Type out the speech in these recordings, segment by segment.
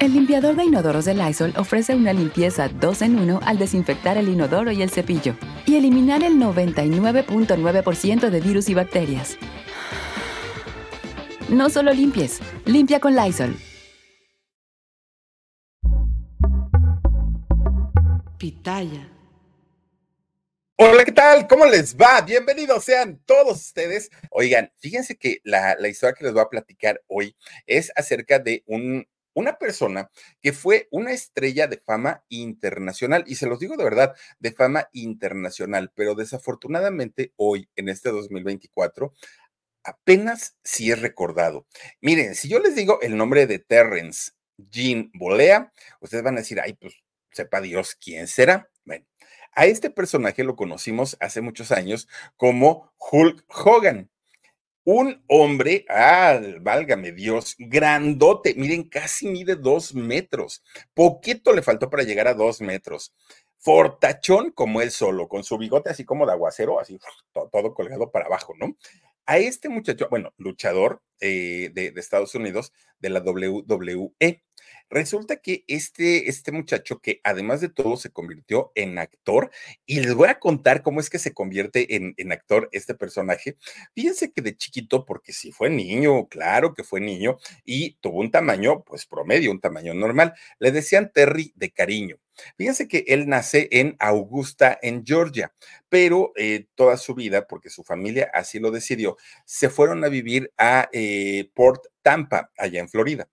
El limpiador de inodoros de Lysol ofrece una limpieza 2 en 1 al desinfectar el inodoro y el cepillo y eliminar el 99.9% de virus y bacterias. No solo limpies, limpia con Lysol. Pitaya. Hola, ¿qué tal? ¿Cómo les va? Bienvenidos sean todos ustedes. Oigan, fíjense que la, la historia que les voy a platicar hoy es acerca de un una persona que fue una estrella de fama internacional, y se los digo de verdad, de fama internacional, pero desafortunadamente hoy, en este 2024, apenas sí es recordado. Miren, si yo les digo el nombre de Terrence Jean Bolea, ustedes van a decir, ay, pues sepa Dios quién será. Bueno, a este personaje lo conocimos hace muchos años como Hulk Hogan un hombre, ah, válgame Dios, grandote, miren, casi mide dos metros. Poquito le faltó para llegar a dos metros. Fortachón como él solo, con su bigote así como de aguacero, así todo, colgado para abajo, ¿no? A este muchacho, bueno, luchador eh, de, de Estados Unidos, de la WWE, Resulta que este, este muchacho, que además de todo se convirtió en actor, y les voy a contar cómo es que se convierte en, actor este personaje. Fíjense que de chiquito, porque si fue niño, claro que fue niño, y tuvo un tamaño, pues promedio, un tamaño normal. Le decían Terry de cariño. Fíjense que él nace en Augusta, en Georgia, pero eh, toda su vida, porque su familia así lo decidió, se fueron a vivir a eh, Port Tampa, allá en Florida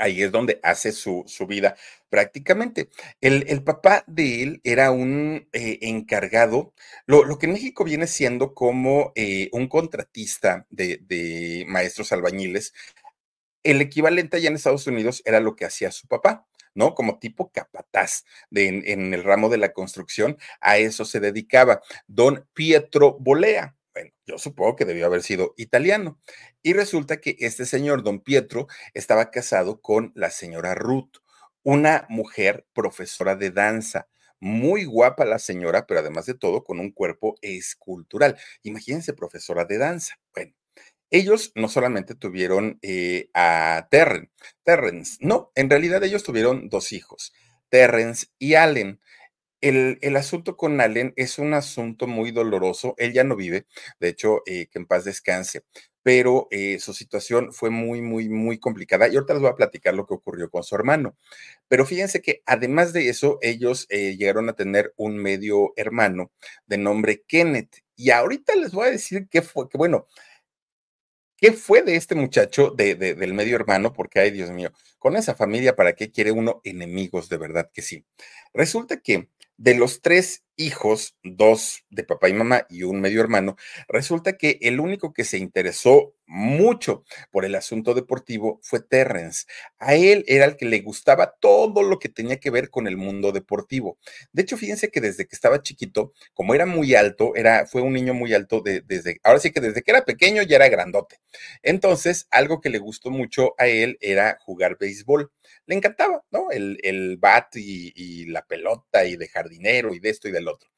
ahí es donde hace su, su vida prácticamente. El, el, papá de él era un eh, encargado, lo, lo, que en México viene siendo como eh, un contratista de, de, maestros albañiles. El equivalente allá en Estados Unidos era lo que hacía su papá. ¿no? Como tipo capataz en, en el ramo de la construcción, a eso se dedicaba. Don Pietro Bolea, bueno, yo supongo que debió haber sido italiano. Y resulta que este señor, don Pietro, estaba casado con la señora Ruth, una mujer profesora de danza. Muy guapa la señora, pero además de todo con un cuerpo escultural. Imagínense, profesora de danza. Bueno, ellos no solamente tuvieron eh, a Terren, Terrence, no, en realidad ellos tuvieron dos hijos, Terrence y Allen. El, el, asunto con Allen es un asunto muy doloroso. Él ya no vive, de hecho, eh, que en paz descanse, pero eh, su situación fue muy, muy, muy complicada. Y ahorita les voy a platicar lo que ocurrió con su hermano. Pero fíjense que además de eso, ellos eh, llegaron a tener un medio hermano de nombre Kenneth. Y ahorita les voy a decir qué fue, que bueno, ¿Qué fue de este muchacho de, de, del medio hermano? Porque, ay, Dios mío, con esa familia, ¿para qué quiere uno enemigos? De verdad que sí. Resulta que de los tres hijos, dos de papá y mamá y un medio hermano, resulta que el único que se interesó mucho por el asunto deportivo fue Terrence. A él era el que le gustaba todo lo que tenía que ver con el mundo deportivo. De hecho, fíjense que desde que estaba chiquito, como era muy alto, era, fue un niño muy alto de, desde, ahora sí que desde que era pequeño ya era grandote. Entonces, algo que le gustó mucho a él era jugar béisbol. Le encantaba, ¿no? El, el bat y, y la pelota y de jardinero y de esto y del otro.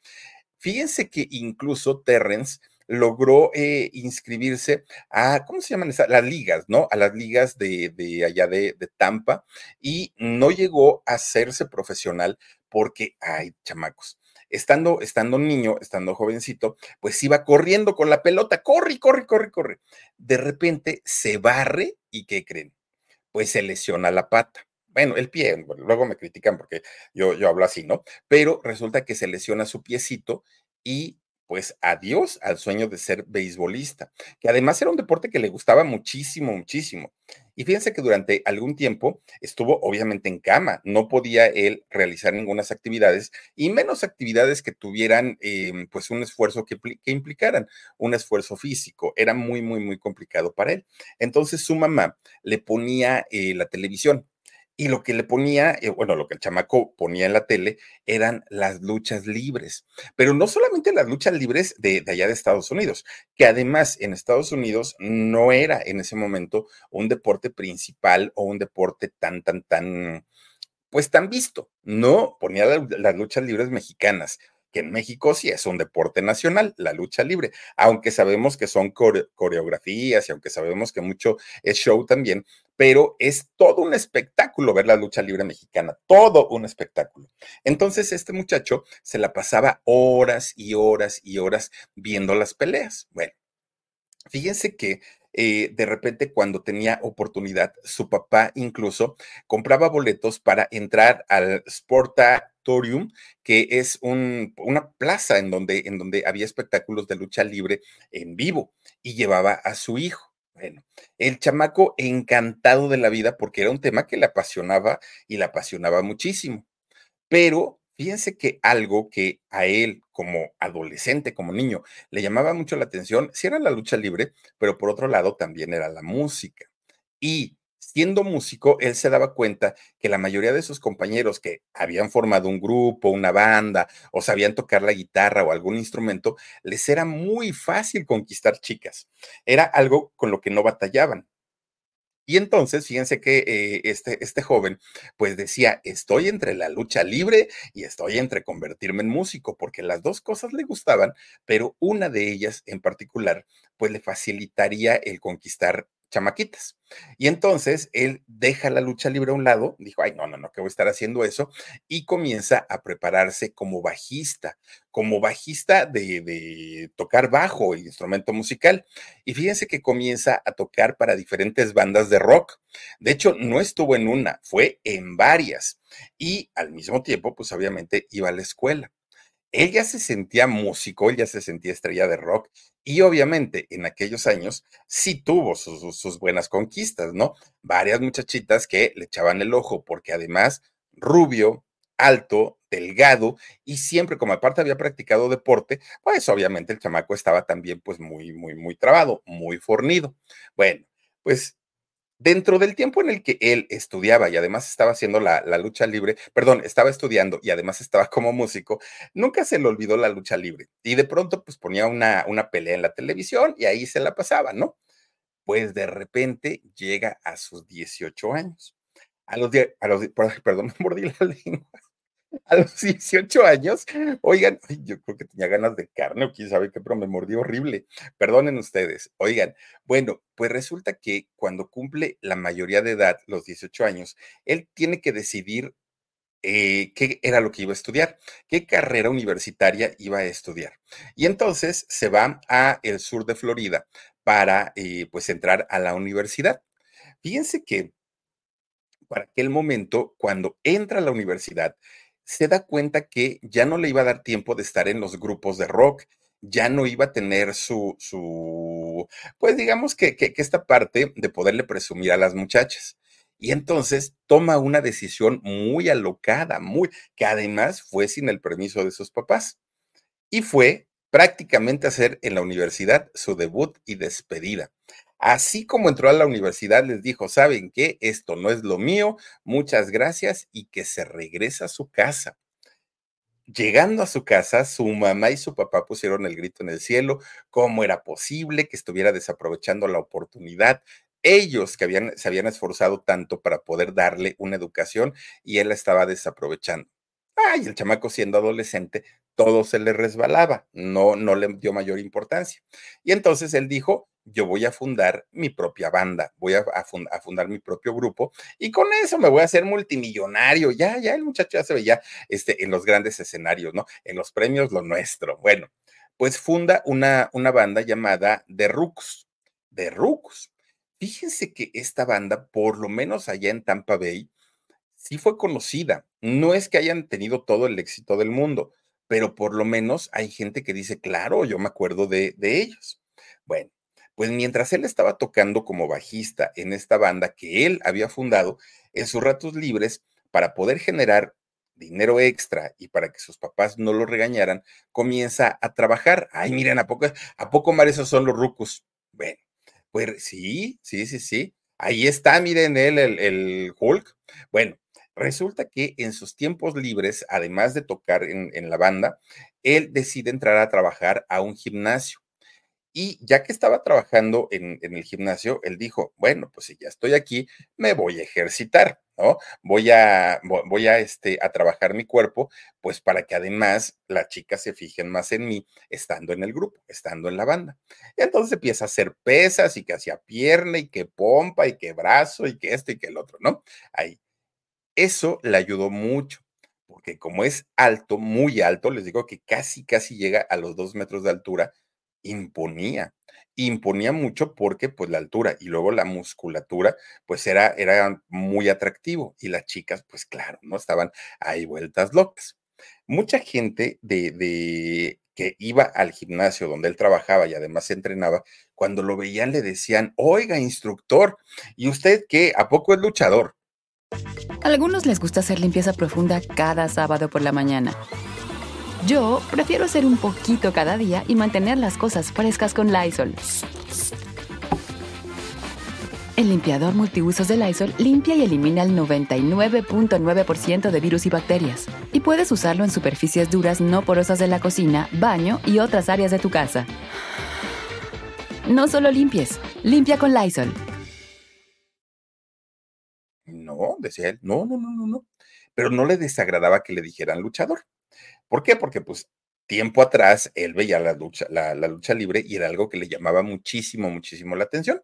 Fíjense que incluso Terrence logró eh, inscribirse a, ¿cómo se llaman esas? Las ligas, ¿no? A las ligas de, de allá de, de, Tampa y no llegó a hacerse profesional porque, ay, chamacos, estando, estando niño, estando jovencito, pues iba corriendo con la pelota, corre, corre, corre, corre. De repente se barre y ¿qué creen? Pues se lesiona la pata bueno, el pie, luego me critican porque yo, yo hablo así, ¿no? Pero resulta que se lesiona su piecito y pues adiós al sueño de ser beisbolista, que además era un deporte que le gustaba muchísimo, muchísimo. Y fíjense que durante algún tiempo estuvo obviamente en cama, no podía él realizar ninguna actividades y menos actividades que tuvieran em, pues un esfuerzo que, implicaran un esfuerzo físico. Era muy, muy, muy complicado para él. Entonces su mamá le ponía eh, la televisión y lo que le ponía, eh, bueno, lo que el chamaco ponía en la tele eran las luchas libres, pero no solamente las luchas libres de, allá de Estados Unidos, que además en Estados Unidos no era en ese momento un deporte principal o un deporte tan, tan, tan, pues tan visto. No, ponía las luchas libres mexicanas, que en México sí es un deporte nacional, la lucha libre, aunque sabemos que son coreografías y aunque sabemos que mucho es show también, pero es todo un espectáculo ver la lucha libre mexicana, todo un espectáculo. Entonces este muchacho se la pasaba horas y horas y horas viendo las peleas. Bueno, fíjense que eh, de repente cuando tenía oportunidad, su papá incluso compraba boletos para entrar al Sportatorium, que es una plaza en donde, en donde había espectáculos de lucha libre en vivo, y llevaba a su hijo. Bueno, el chamaco encantado de la vida porque era un tema que le apasionaba y le apasionaba muchísimo. Pero fíjense que algo que a él como adolescente, como niño, le llamaba mucho la atención, sí era la lucha libre, pero por otro lado también era la música. Y siendo músico, él se daba cuenta que la mayoría de sus compañeros que habían formado un grupo, una banda, o sabían tocar la guitarra o algún instrumento, les era muy fácil conquistar chicas. Era algo con lo que no batallaban. Y entonces, fíjense que eh, este, este joven, pues decía, estoy entre la lucha libre y estoy entre convertirme en músico, porque las dos cosas le gustaban, pero una de ellas en particular, pues le facilitaría el conquistar chamaquitas. Y entonces él deja la lucha libre a un lado, dijo, ay, no, no, no, que voy a estar haciendo eso, y comienza a prepararse como bajista, como bajista de, de tocar bajo, instrumento musical. Y fíjense que comienza a tocar para diferentes bandas de rock. De hecho, no estuvo en una, fue en varias. Y al mismo tiempo, pues obviamente iba a la escuela. Él ya se sentía músico, él ya se sentía estrella de rock y obviamente en aquellos años sí tuvo sus, buenas conquistas, ¿no? Varias muchachitas que le echaban el ojo porque además rubio, alto, delgado y siempre como aparte había practicado deporte, pues obviamente el chamaco estaba también pues muy, muy, muy trabado, muy fornido. Bueno, pues Dentro del tiempo en el que él estudiaba y además estaba haciendo la, lucha libre, perdón, estaba estudiando y además estaba como músico, nunca se le olvidó la lucha libre. Y de pronto, pues ponía una, una pelea en la televisión y ahí se la pasaba, ¿no? Pues de repente llega a sus 18 años. A los, a los perdón, me mordí la lengua a los 18 años, oigan, yo creo que tenía ganas de carne o quién sabe qué, pero me mordió horrible. Perdonen ustedes. Oigan, bueno, pues resulta que cuando cumple la mayoría de edad, los 18 años, él tiene que decidir eh, qué era lo que iba a estudiar, qué carrera universitaria iba a estudiar. Y entonces se va a el sur de Florida para, eh, pues, entrar a la universidad. Fíjense que para aquel momento, cuando entra a la universidad, se da cuenta que ya no le iba a dar tiempo de estar en los grupos de rock, ya no iba a tener su, su pues digamos que, que, esta parte de poderle presumir a las muchachas. Y entonces toma una decisión muy alocada, muy, que además fue sin el permiso de sus papás. Y fue prácticamente hacer en la universidad su debut y despedida. Así como entró a la universidad, les dijo, ¿saben qué? Esto no es lo mío, muchas gracias y que se regresa a su casa. Llegando a su casa, su mamá y su papá pusieron el grito en el cielo, cómo era posible que estuviera desaprovechando la oportunidad. Ellos que habían, se habían esforzado tanto para poder darle una educación y él la estaba desaprovechando. Ay, el chamaco siendo adolescente, todo se le resbalaba, no, no le dio mayor importancia. Y entonces él dijo, yo voy a fundar mi propia banda, voy a, fundar mi propio grupo y con eso me voy a hacer multimillonario. Ya, ya el muchacho ya se veía este, en los grandes escenarios, ¿no? En los premios, lo nuestro. Bueno, pues funda una, una banda llamada The Rooks. The Rooks. Fíjense que esta banda, por lo menos allá en Tampa Bay, sí fue conocida. No es que hayan tenido todo el éxito del mundo, pero por lo menos hay gente que dice, claro, yo me acuerdo de, de ellos. Bueno, pues mientras él estaba tocando como bajista en esta banda que él había fundado, en sus ratos libres, para poder generar dinero extra y para que sus papás no lo regañaran, comienza a trabajar. Ay, miren, ¿a poco, a poco mar esos son los rucos? Bueno, pues sí, sí, sí, sí. Ahí está, miren él, el, el Hulk. Bueno, resulta que en sus tiempos libres, además de tocar en la banda, él decide entrar a trabajar a un gimnasio. Y ya que estaba trabajando en, el gimnasio, él dijo, bueno, pues si ya estoy aquí, me voy a ejercitar, ¿no? Voy a, voy a, este, a trabajar mi cuerpo, pues para que además las chicas se fijen más en mí estando en el grupo, estando en la banda. entonces empieza a hacer pesas y que hacía pierna y que pompa y que brazo y que esto y que el otro, ¿no? Ahí. Eso le ayudó mucho porque como es alto, muy alto, les digo que casi, casi llega a los dos metros de altura, imponía, imponía mucho porque pues la altura y luego la musculatura pues era, era muy atractivo y las chicas pues claro, no estaban ahí vueltas locas. Mucha gente de, de que iba al gimnasio donde él trabajaba y además entrenaba, cuando lo veían le decían, oiga, instructor, ¿y usted qué? ¿A poco es luchador? A algunos les gusta hacer limpieza profunda cada sábado por la mañana. Yo prefiero hacer un poquito cada día y mantener las cosas frescas con Lysol. El limpiador multiusos de Lysol limpia y elimina el 99.9% de virus y bacterias. Y puedes usarlo en superficies duras no porosas de la cocina, baño y otras áreas de tu casa. No solo limpies, limpia con Lysol. No, decía él, no, no, no, no, no. Pero no le desagradaba que le dijeran luchador. ¿Por qué? Porque pues tiempo atrás él veía la lucha, libre y era algo que le llamaba muchísimo, muchísimo la atención.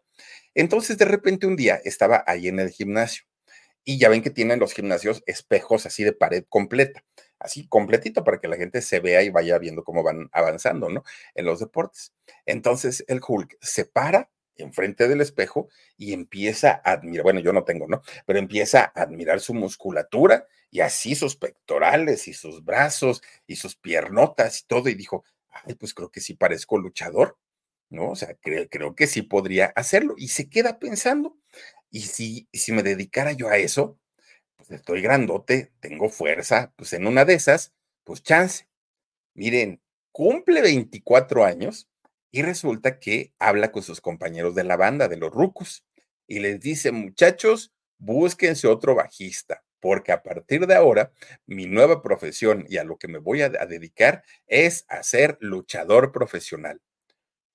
Entonces de repente un día estaba ahí en el gimnasio y ya ven que tienen los gimnasios espejos así de pared completa, así completito para que la gente se vea y vaya viendo cómo van avanzando, ¿no? En los deportes. Entonces el Hulk se para enfrente del espejo y empieza a admirar, bueno, yo no tengo, ¿no? Pero empieza a admirar su musculatura y así sus pectorales y sus brazos y sus piernotas y todo, y dijo, ay, pues creo que sí parezco luchador, ¿no? O sea, creo, creo que sí podría hacerlo. Y se queda pensando, y si, si me dedicara yo a eso, pues estoy grandote, tengo fuerza, pues en una de esas, pues chance. Miren, cumple 24 años y resulta que habla con sus compañeros de la banda, de los rucos, y les dice, muchachos, búsquense otro bajista, porque a partir de ahora, mi nueva profesión y a lo que me voy a, dedicar es a ser luchador profesional.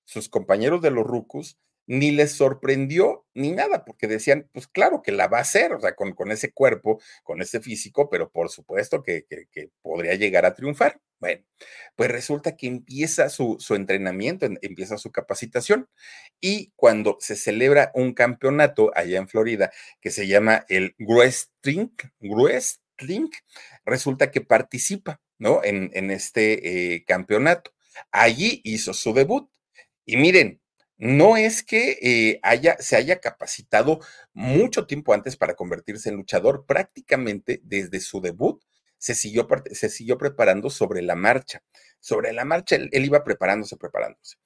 Sus compañeros de los rucos ni les sorprendió ni nada, porque decían, pues claro que la va a hacer, o sea, con, con ese cuerpo, con ese físico, pero por supuesto que, que, podría llegar a triunfar. Bueno, pues resulta que empieza su, su, entrenamiento, empieza su capacitación y cuando se celebra un campeonato allá en Florida que se llama el Wrestling, Wrestling resulta que participa, ¿no? En, en este eh, campeonato. Allí hizo su debut. Y miren, no es que eh, haya, se haya capacitado mucho tiempo antes para convertirse en luchador, prácticamente desde su debut se siguió, se siguió preparando sobre la marcha. Sobre la marcha él, iba preparándose, preparándose.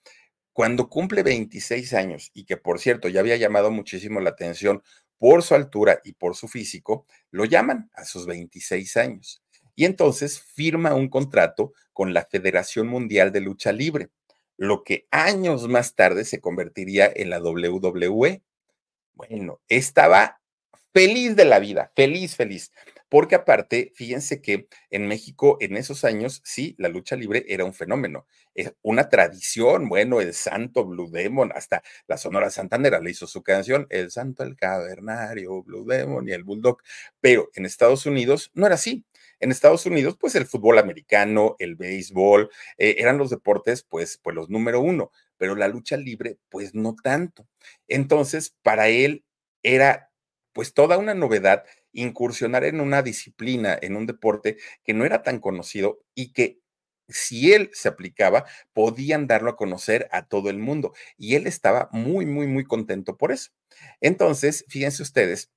Cuando cumple 26 años y que por cierto ya había llamado muchísimo la atención por su altura y por su físico, lo llaman a sus 26 años. Y entonces firma un contrato con la Federación Mundial de Lucha Libre lo que años más tarde se convertiría en la WWE. Bueno, estaba feliz de la vida, feliz, feliz. Porque aparte, fíjense que en México en esos años, sí, la lucha libre era un fenómeno, es una tradición. Bueno, el santo Blue Demon, hasta la Sonora Santanera le hizo su canción, El Santo, el Cavernario, Blue Demon y el Bulldog. Pero en Estados Unidos no era así. En Estados Unidos, pues el fútbol americano, el béisbol, eh, eran los deportes, pues, pues los número uno, pero la lucha libre, pues no tanto. Entonces, para él era pues toda una novedad incursionar en una disciplina, en un deporte que no era tan conocido y que si él se aplicaba, podían darlo a conocer a todo el mundo. Y él estaba muy, muy, muy contento por eso. Entonces, fíjense ustedes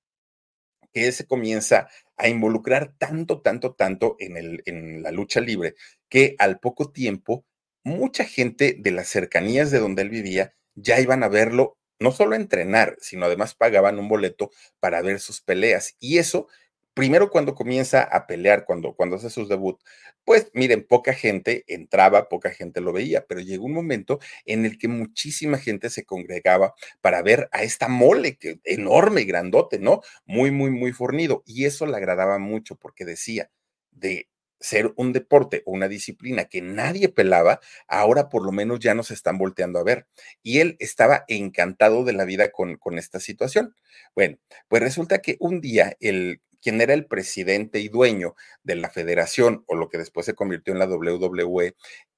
que él se comienza a involucrar tanto, tanto, tanto en, el, en la lucha libre, que al poco tiempo mucha gente de las cercanías de donde él vivía ya iban a verlo, no solo entrenar, sino además pagaban un boleto para ver sus peleas. Y eso, primero cuando comienza a pelear, cuando, cuando hace sus debut, pues miren, poca gente entraba, poca gente lo veía, pero llegó un momento en el que muchísima gente se congregaba para ver a esta mole, que enorme, grandote, ¿no? Muy, muy, muy fornido. Y eso le agradaba mucho porque decía, de ser un deporte o una disciplina que nadie pelaba, ahora por lo menos ya nos están volteando a ver. Y él estaba encantado de la vida con, con esta situación. Bueno, pues resulta que un día el quien era el presidente y dueño de la federación o lo que después se convirtió en la WWE,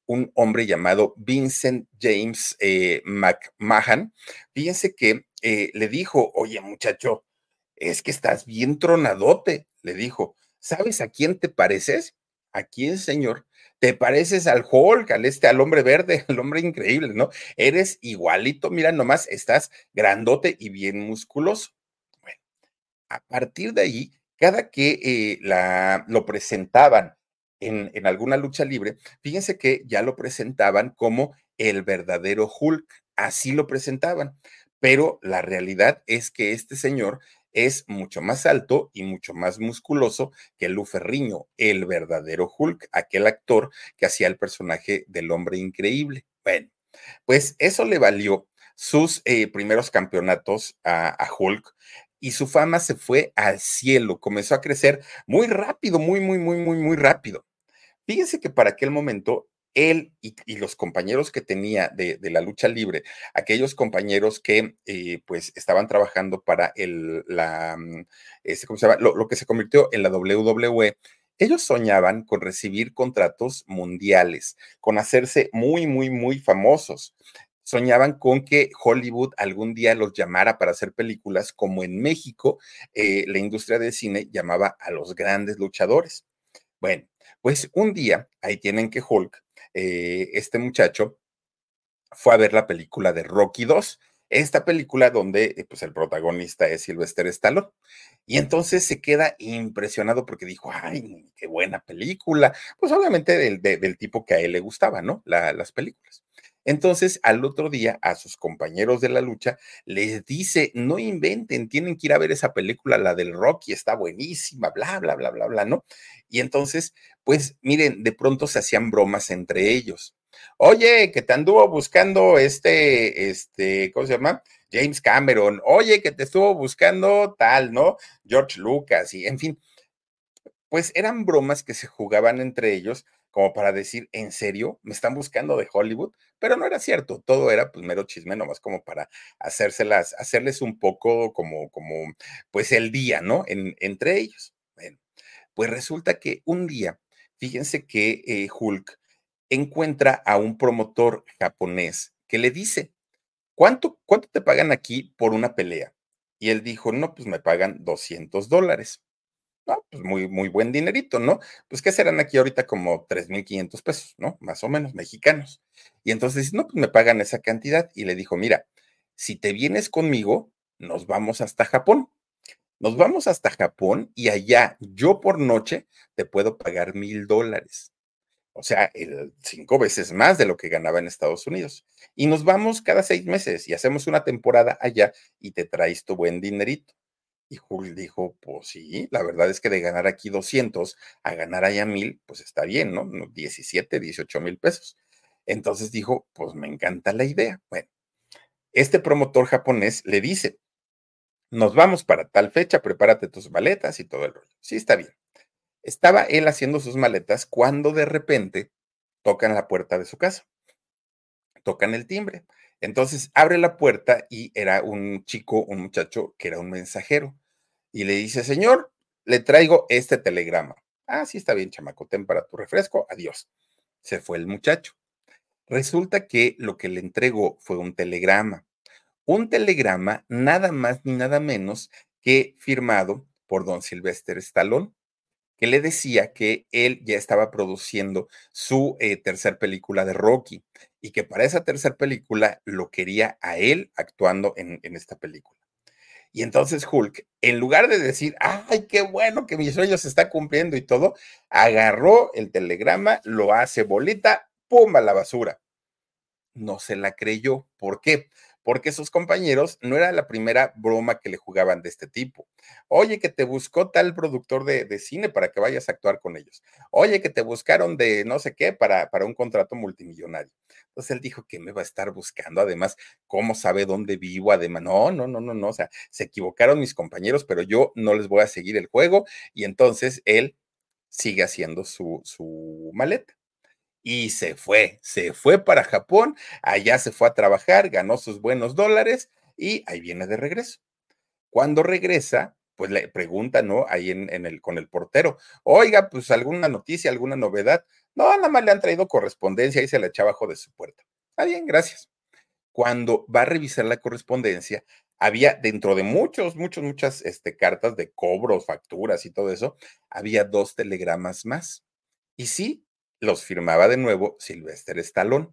un hombre llamado Vincent James eh, McMahon, fíjense que eh, le dijo, oye muchacho, es que estás bien tronadote, le dijo, ¿sabes a quién te pareces? ¿A quién, señor? Te pareces al Hulk, al este, al hombre verde, al hombre increíble, ¿no? Eres igualito, mira nomás, estás grandote y bien musculoso. Bueno, a partir de ahí, cada que eh, la, lo presentaban en, alguna lucha libre, fíjense que ya lo presentaban como el verdadero Hulk, así lo presentaban. Pero la realidad es que este señor es mucho más alto y mucho más musculoso que Lu Ferriño, el verdadero Hulk, aquel actor que hacía el personaje del hombre increíble. Bueno, pues eso le valió sus eh, primeros campeonatos a Hulk y su fama se fue al cielo, comenzó a crecer muy rápido, muy, muy, muy, muy, muy rápido. Fíjense que para aquel momento él y, los compañeros que tenía de, la lucha libre, aquellos compañeros que eh, pues estaban trabajando para el, la, mm, este, ¿cómo se llama? Lo, que se convirtió en la WWE, ellos soñaban con recibir contratos mundiales, con hacerse muy, muy, muy famosos. Soñaban con que Hollywood algún día los llamara para hacer películas, como en México eh, la industria del cine llamaba a los grandes luchadores. Bueno, pues un día ahí tienen que Hulk eh, este muchacho fue a ver la película de Rocky 2, esta película donde eh, pues el protagonista es Sylvester Stallone. Y entonces se queda impresionado porque dijo, ay, qué buena película. Pues obviamente del, del tipo que a él le gustaba, ¿no? las películas. Entonces, al otro día, a sus compañeros de la lucha, les dice, no inventen, tienen que ir a ver esa película, la del Rocky, está buenísima, bla, bla, bla, bla, bla, ¿no? Y entonces, pues miren, de pronto se hacían bromas entre ellos. Oye, que te anduvo buscando este, este, ¿cómo se llama? James Cameron. Oye, que te estuvo buscando tal, ¿no? George Lucas y en fin. Pues eran bromas que se jugaban entre ellos como para decir, ¿en serio? ¿Me están buscando de Hollywood? Pero no era cierto, todo era pues mero chisme, nomás como para hacérselas, hacerles un poco como, como, pues el día, ¿no? En, entre ellos. Bueno, pues resulta que un día, fíjense que eh, Hulk encuentra a un promotor japonés que le dice, ¿cuánto, ¿cuánto te pagan aquí por una pelea? Y él dijo, no, pues me pagan 200 dólares. No, pues muy, muy buen dinerito, ¿no? Pues ¿qué serán aquí ahorita como 3.500 pesos, ¿no? Más o menos, mexicanos. Y entonces, no, pues me pagan esa cantidad. Y le dijo, mira, si te vienes conmigo, nos vamos hasta Japón. Nos vamos hasta Japón y allá yo por noche te puedo pagar mil dólares. O sea, el, cinco veces más de lo que ganaba en Estados Unidos. Y nos vamos cada seis meses y hacemos una temporada allá y te traes tu buen dinerito. Y Jul dijo, pues sí, la verdad es que de ganar aquí 200 a ganar allá mil, pues está bien, ¿no? 17, 18 mil pesos. Entonces dijo, pues me encanta la idea. Bueno, este promotor japonés le dice, nos vamos para tal fecha, prepárate tus maletas y todo el rollo. Sí, está bien. Estaba él haciendo sus maletas cuando de repente tocan la puerta de su casa. Tocan el timbre. Entonces abre la puerta y era un chico, un muchacho que era un mensajero. Y le dice, señor, le traigo este telegrama. Ah, sí, está bien, chamaco, ten para tu refresco, adiós. Se fue el muchacho. Resulta que lo que le entregó fue un telegrama. Un telegrama nada más ni nada menos que firmado por don Silvestre Stallone que le decía que él ya estaba produciendo su eh, tercer película de Rocky y que para esa tercera película lo quería a él actuando en, esta película. Y entonces Hulk, en lugar de decir, ay, qué bueno que mi sueño se está cumpliendo y todo, agarró el telegrama, lo hace bolita, pum, a la basura. No se la creyó. ¿Por qué? Porque sus compañeros no era la primera broma que le jugaban de este tipo. Oye, que te buscó tal productor de, cine para que vayas a actuar con ellos. Oye, que te buscaron de no sé qué para, para un contrato multimillonario. Entonces él dijo que me va a estar buscando. Además, ¿cómo sabe dónde vivo? Además, no, no, no, no, no. O sea, se equivocaron mis compañeros, pero yo no les voy a seguir el juego. Y entonces él sigue haciendo su, su maleta y se fue, se fue para Japón, allá se fue a trabajar, ganó sus buenos dólares y ahí viene de regreso. Cuando regresa, pues le pregunta, ¿no? Ahí en, el, con el portero, oiga, pues alguna noticia, alguna novedad. No, nada más le han traído correspondencia y se la echa abajo de su puerta. Está bien, gracias. Cuando va a revisar la correspondencia, había dentro de muchos, muchos, muchas este, cartas de cobros, facturas y todo eso, había dos telegramas más. Y sí, los firmaba de nuevo Sylvester Stallone.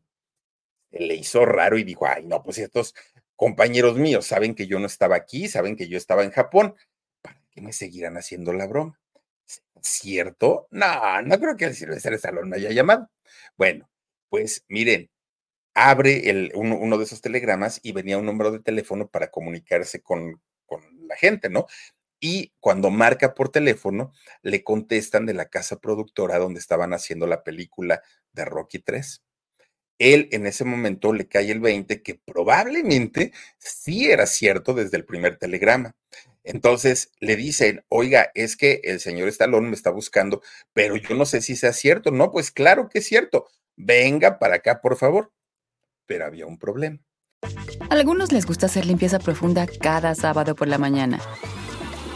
Le hizo raro y dijo, ay, no, pues estos compañeros míos saben que yo no estaba aquí, saben que yo estaba en Japón, ¿para qué me seguirán haciendo la broma? ¿Cierto? No, no creo que el Sylvester Stallone me haya llamado. Bueno, pues miren, abre el, uno, de esos telegramas y venía un número de teléfono para comunicarse con, con la gente, ¿no? Y cuando marca por teléfono, le contestan de la casa productora donde estaban haciendo la película de Rocky 3. Él en ese momento le cae el 20 que probablemente sí era cierto desde el primer telegrama. Entonces le dicen, oiga, es que el señor Estalón me está buscando, pero yo no sé si sea cierto. No, pues claro que es cierto. Venga para acá, por favor. Pero había un problema. A algunos les gusta hacer limpieza profunda cada sábado por la mañana.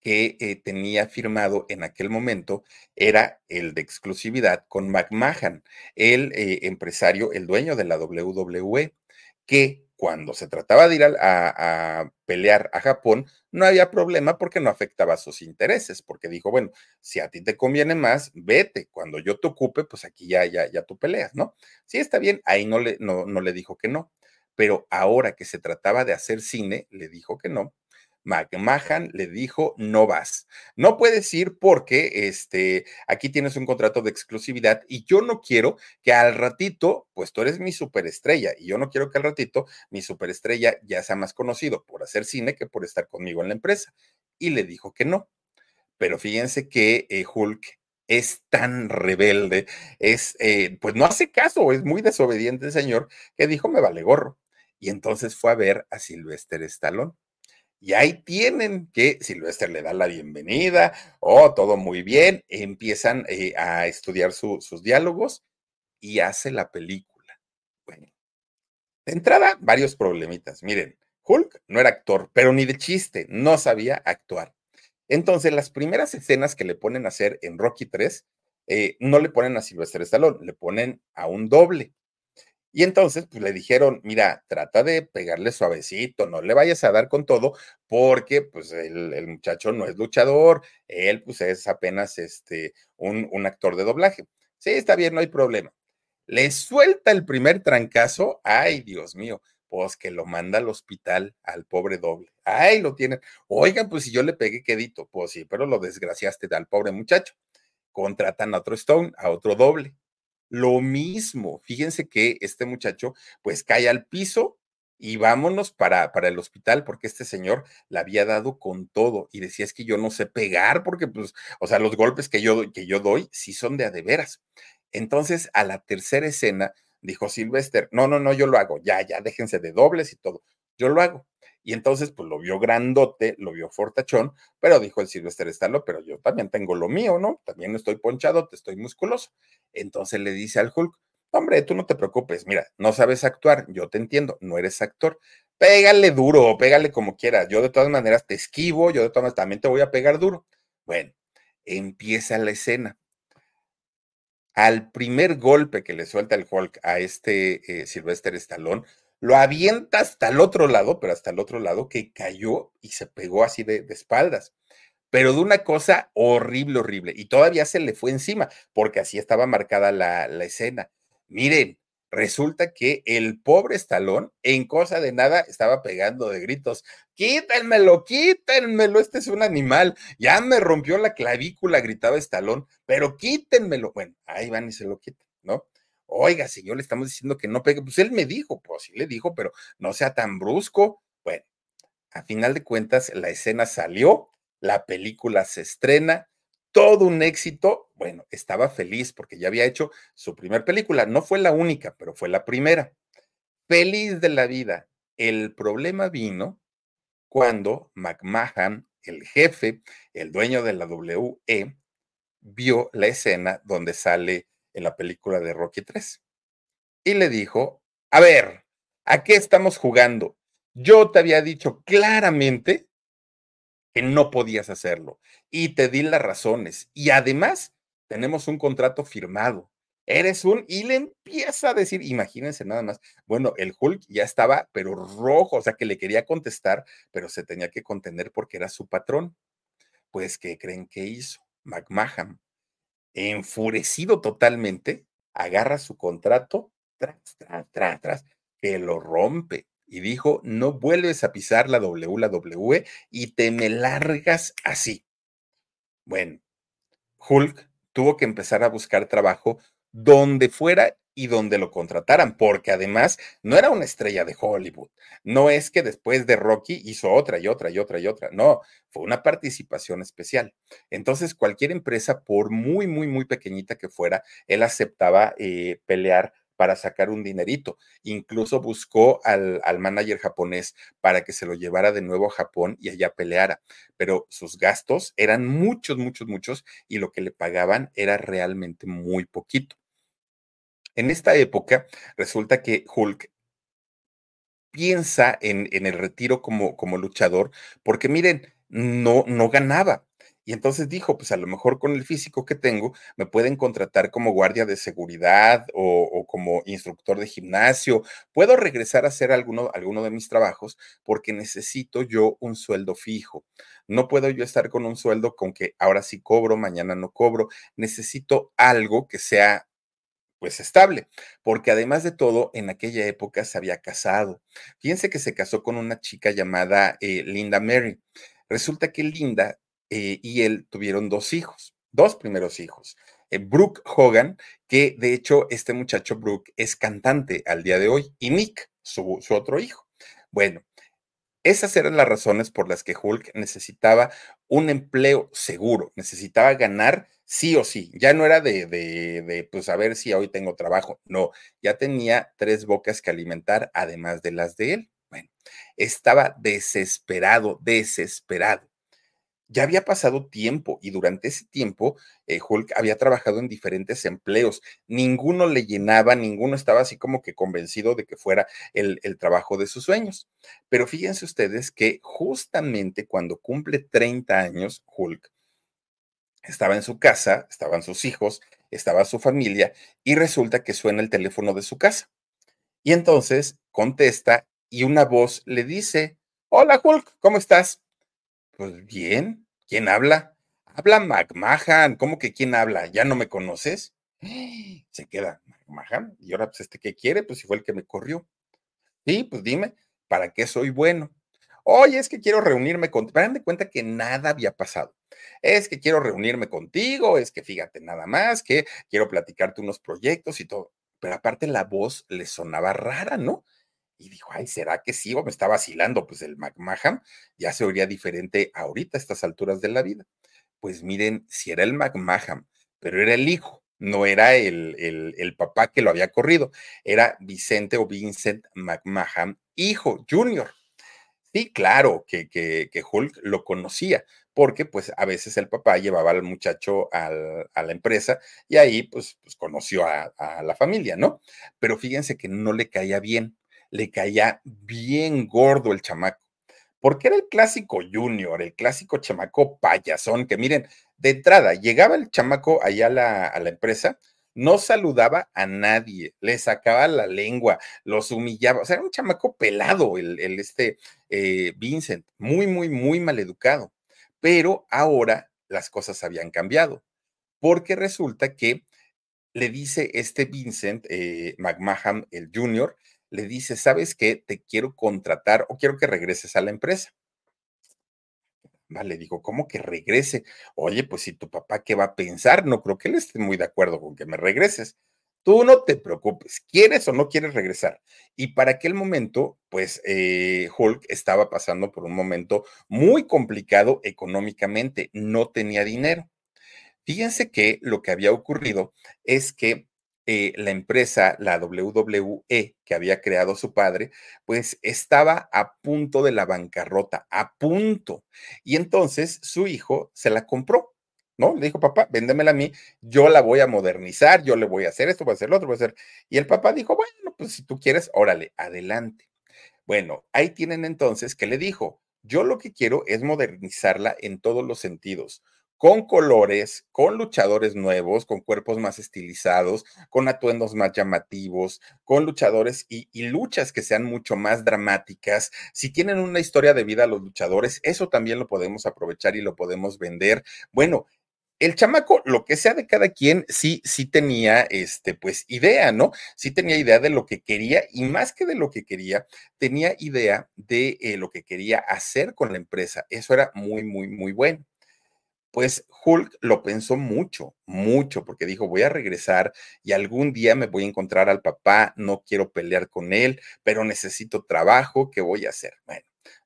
que eh, tenía firmado en aquel momento era el de exclusividad con McMahon, el eh, empresario, el dueño de la WWE, que cuando se trataba de ir a, a, pelear a Japón, no había problema porque no afectaba sus intereses, porque dijo, bueno, si a ti te conviene más, vete, cuando yo te ocupe, pues aquí ya, ya, ya tú peleas, ¿no? Sí, está bien, ahí no le, no, no le dijo que no, pero ahora que se trataba de hacer cine, le dijo que no, McMahon le dijo, no vas. No puedes ir porque este, aquí tienes un contrato de exclusividad y yo no quiero que al ratito, pues tú eres mi superestrella y yo no quiero que al ratito mi superestrella ya sea más conocido por hacer cine que por estar conmigo en la empresa. Y le dijo que no. Pero fíjense que eh, Hulk es tan rebelde, es, eh, pues no hace caso, es muy desobediente el señor, que dijo, me vale gorro. Y entonces fue a ver a Sylvester Stallone y ahí tienen que Silvestre le da la bienvenida, oh, todo muy bien, empiezan eh, a estudiar sus diálogos y hace la película. Bueno, de entrada, varios problemitas. Miren, Hulk no era actor, pero ni de chiste, no sabía actuar. Entonces, las primeras escenas que le ponen a hacer en Rocky 3, eh, no le ponen a Silvestre Stallone, le ponen a un doble. Y entonces, pues le dijeron, mira, trata de pegarle suavecito, no le vayas a dar con todo, porque pues el, muchacho no es luchador, él pues es apenas este, un, un actor de doblaje. Sí, está bien, no hay problema. Le suelta el primer trancazo, ay, Dios mío, pues que lo manda al hospital al pobre doble. Ay, lo tienen. Oigan, pues si yo le pegué quedito, pues sí, pero lo desgraciaste al pobre muchacho. Contratan a otro Stone, a otro doble. Lo mismo, fíjense que este muchacho pues cae al piso y vámonos para, para el hospital porque este señor le había dado con todo y decía es que yo no sé pegar porque pues, o sea, los golpes que yo, que yo doy sí son de a de veras. Entonces, a la tercera escena, dijo Sylvester, no, no, no, yo lo hago, ya, ya, déjense de dobles y todo, yo lo hago. Y entonces, pues lo vio grandote, lo vio fortachón, pero dijo el Sylvester Stallone, pero yo también tengo lo mío, ¿no? También estoy ponchado, te estoy musculoso. Entonces le dice al Hulk, Hombre, tú no te preocupes, mira, no sabes actuar, yo te entiendo, no eres actor. Pégale duro, pégale como quieras. Yo de todas maneras te esquivo, yo de todas maneras también te voy a pegar duro. Bueno, empieza la escena. Al primer golpe que le suelta el Hulk a este eh, Sylvester Stallone, lo avienta hasta el otro lado, pero hasta el otro lado, que cayó y se pegó así de, espaldas. Pero de una cosa horrible, horrible. Y todavía se le fue encima, porque así estaba marcada la, la escena. Miren, resulta que el pobre Estalón, en cosa de nada, estaba pegando de gritos: quítenmelo, quítenmelo, este es un animal, ya me rompió la clavícula, gritaba Estalón, pero quítenmelo. Bueno, ahí van y se lo quitan, ¿no? Oiga, señor, le estamos diciendo que no pegue. Pues él me dijo, pues sí le dijo, pero no sea tan brusco. Bueno, a final de cuentas, la escena salió, la película se estrena, todo un éxito. Bueno, estaba feliz porque ya había hecho su primer película. No fue la única, pero fue la primera. Feliz de la vida. El problema vino cuando McMahon, el jefe, el dueño de la WE, vio la escena donde sale en la película de Rocky 3. Y le dijo, a ver, ¿a qué estamos jugando? Yo te había dicho claramente que no podías hacerlo y te di las razones. Y además, tenemos un contrato firmado. Eres un, y le empieza a decir, imagínense nada más, bueno, el Hulk ya estaba, pero rojo, o sea que le quería contestar, pero se tenía que contener porque era su patrón. Pues, ¿qué creen que hizo? McMahon enfurecido totalmente, agarra su contrato, tras, tras, tras, tras, que lo rompe y dijo, no vuelves a pisar la WWE y te me largas así. Bueno, Hulk tuvo que empezar a buscar trabajo donde fuera y donde lo contrataran, porque además no era una estrella de Hollywood. No es que después de Rocky hizo otra y otra y otra y otra. No, fue una participación especial. Entonces, cualquier empresa, por muy, muy, muy pequeñita que fuera, él aceptaba eh, pelear para sacar un dinerito. Incluso buscó al, al, manager japonés para que se lo llevara de nuevo a Japón y allá peleara. Pero sus gastos eran muchos, muchos, muchos y lo que le pagaban era realmente muy poquito. En esta época, resulta que Hulk piensa en, el retiro como, luchador, porque miren, no, ganaba. Y entonces dijo, pues a lo mejor con el físico que tengo, me pueden contratar como guardia de seguridad o, o, como instructor de gimnasio. Puedo regresar a hacer alguno, alguno de mis trabajos porque necesito yo un sueldo fijo. No puedo yo estar con un sueldo con que ahora sí cobro, mañana no cobro. Necesito algo que sea pues estable, porque además de todo, en aquella época se había casado. Fíjense que se casó con una chica llamada eh, Linda Mary. Resulta que Linda eh, y él tuvieron dos hijos, dos primeros hijos. Eh, Brooke Hogan, que de hecho este muchacho Brooke es cantante al día de hoy, y Nick, su, su otro hijo. Bueno, esas eran las razones por las que Hulk necesitaba un empleo seguro, necesitaba ganar sí o sí. Ya no era de, de, de, pues a ver si hoy tengo trabajo. No, ya tenía tres bocas que alimentar, además de las de él. Bueno, estaba desesperado, desesperado ya había pasado tiempo y durante ese tiempo eh, Hulk había trabajado en diferentes empleos. Ninguno le llenaba, ninguno estaba así como que convencido de que fuera el, el trabajo de sus sueños. Pero fíjense ustedes que justamente cuando cumple 30 años, Hulk estaba en su casa, estaban sus hijos, estaba su familia y resulta que suena el teléfono de su casa. Y entonces contesta y una voz le dice, hola Hulk, ¿cómo estás? Pues bien, ¿quién habla? Habla McMahon, ¿cómo que quién habla? ¿Ya no me conoces? Se queda McMahon, y ahora pues este que quiere, pues si fue el que me corrió. Sí, pues dime, ¿para qué soy bueno? Oye, es que quiero reunirme contigo. Dan de cuenta que nada había pasado. Es que quiero reunirme contigo, es que fíjate nada más, que quiero platicarte unos proyectos y todo. Pero aparte la voz le sonaba rara, ¿no? Y dijo, ay, ¿será que sí? O me está vacilando. Pues el McMahon ya se oiría diferente ahorita a estas alturas de la vida. Pues miren, si era el McMahon, pero era el hijo, no era el, el, el papá que lo había corrido, era Vicente o Vincent McMahon, hijo, junior. Sí, claro que, que, Hulk lo conocía, porque pues a veces el papá llevaba al muchacho a la empresa y ahí pues, pues conoció a, a la familia, ¿no? Pero fíjense que no le caía bien, le caía bien gordo el chamaco porque era el clásico junior, el clásico chamaco payasón, que miren, de entrada, llegaba el chamaco allá a la, empresa, no saludaba a nadie, le sacaba la lengua, los humillaba, o sea, era un chamaco pelado el, este eh, Vincent, muy, muy, muy mal educado. Pero ahora las cosas habían cambiado, porque resulta que le dice este Vincent eh, McMahon, el junior, le dice, ¿sabes qué? Te quiero contratar o quiero que regreses a la empresa. Vale, digo, ¿cómo que regrese? Oye, pues si tu papá, ¿qué va a pensar? No creo que él esté muy de acuerdo con que me regreses. Tú no te preocupes, ¿quieres o no quieres regresar? Y para aquel momento, pues eh, Hulk estaba pasando por un momento muy complicado económicamente, no tenía dinero. Fíjense que lo que había ocurrido es que eh, la empresa, la WWE, que había creado su padre, pues estaba a punto de la bancarrota, a punto. Y entonces su hijo se la compró. ¿no? Le dijo, papá, véndemela a mí, yo la voy a modernizar, yo le voy a hacer esto, voy a hacer lo otro, voy a hacer. Y el papá dijo, bueno, pues si tú quieres, órale, adelante. Bueno, ahí tienen entonces que le dijo, yo lo que quiero es modernizarla en todos los sentidos con colores, con luchadores nuevos, con cuerpos más estilizados, con atuendos más llamativos, con luchadores y, luchas que sean mucho más dramáticas. Si tienen una historia de vida los luchadores, eso también lo podemos aprovechar y lo podemos vender. Bueno, el chamaco, lo que sea de cada quien, sí, sí tenía, este, pues, idea, ¿no? Sí tenía idea de lo que quería y más que de lo que quería, tenía idea de eh, lo que quería hacer con la empresa. Eso era muy, muy, muy bueno. Pues Hulk lo pensó mucho, mucho, porque dijo, voy a regresar y algún día me voy a encontrar al papá, no quiero pelear con él, pero necesito trabajo, ¿qué voy a hacer? Bueno,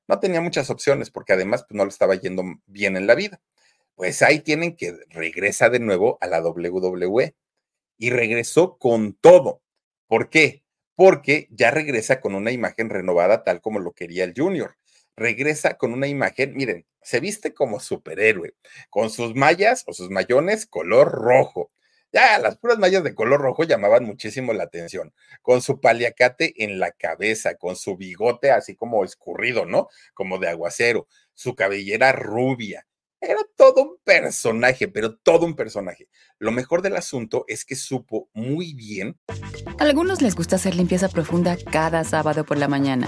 no tenía muchas opciones porque además pues, no le estaba yendo bien en la vida. Pues ahí tienen que regresa de nuevo a la WWE y regresó con todo. ¿Por qué? Porque ya regresa con una imagen renovada tal como lo quería el Junior regresa con una imagen, miren, se viste como superhéroe, con sus mallas o sus mayones color rojo. Ya, las puras mallas de color rojo llamaban muchísimo la atención, con su paliacate en la cabeza, con su bigote así como escurrido, ¿no? Como de aguacero, su cabellera rubia. Era todo un personaje, pero todo un personaje. Lo mejor del asunto es que supo muy bien. A algunos les gusta hacer limpieza profunda cada sábado por la mañana.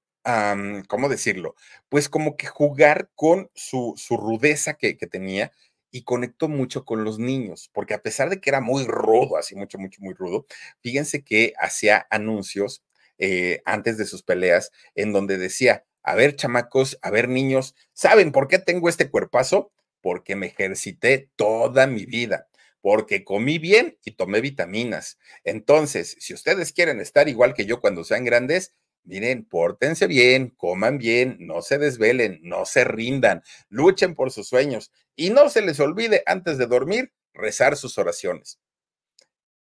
¿cómo decirlo? Pues como que jugar con su, su rudeza que, que, tenía y conectó mucho con los niños, porque a pesar de que era muy rudo, así mucho, mucho, muy rudo, fíjense que hacía anuncios eh, antes de sus peleas en donde decía, a ver chamacos, a ver niños, ¿saben por qué tengo este cuerpazo? Porque me ejercité toda mi vida porque comí bien y tomé vitaminas. Entonces, si ustedes quieren estar igual que yo cuando sean grandes, Miren, pórtense bien, coman bien, no se desvelen, no se rindan, luchen por sus sueños y no se les olvide antes de dormir rezar sus oraciones.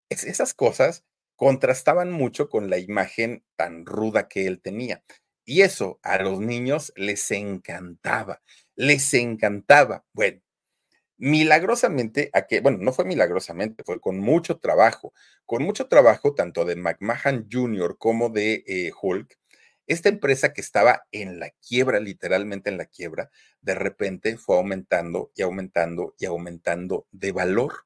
esas cosas contrastaban mucho con la imagen tan ruda que él tenía. Y eso a los niños les encantaba, les encantaba. Bueno, milagrosamente, a que, bueno, no fue milagrosamente, fue con mucho trabajo, con mucho trabajo tanto de McMahon Jr. como de eh, Hulk. Esta empresa que estaba en la quiebra, literalmente en la quiebra, de repente fue aumentando y aumentando y aumentando de valor.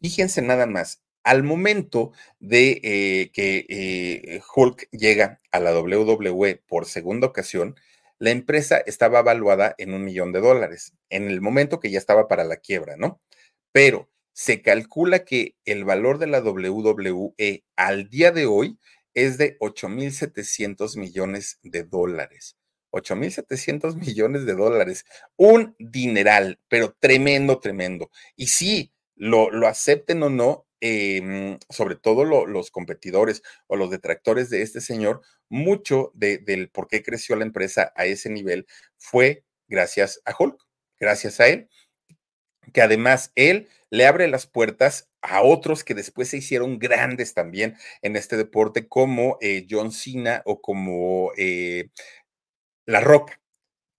Fíjense nada más, al momento de eh, que eh, Hulk llega a la WWE por segunda ocasión, la empresa estaba evaluada en un millón de dólares en el momento que ya estaba para la quiebra, ¿no? Pero se calcula que el valor de la WWE al día de hoy es de 8.700 millones de dólares. 8.700 millones de dólares. Un dineral, pero tremendo, tremendo. Y sí, lo, lo acepten o no, em, sobre todo los competidores o los detractores de este señor, mucho del por qué creció la empresa a ese nivel fue gracias a Hulk, gracias a él, que además él le abre las puertas a otros que después se hicieron grandes también en este deporte, como eh, John Cena o como eh, La Roca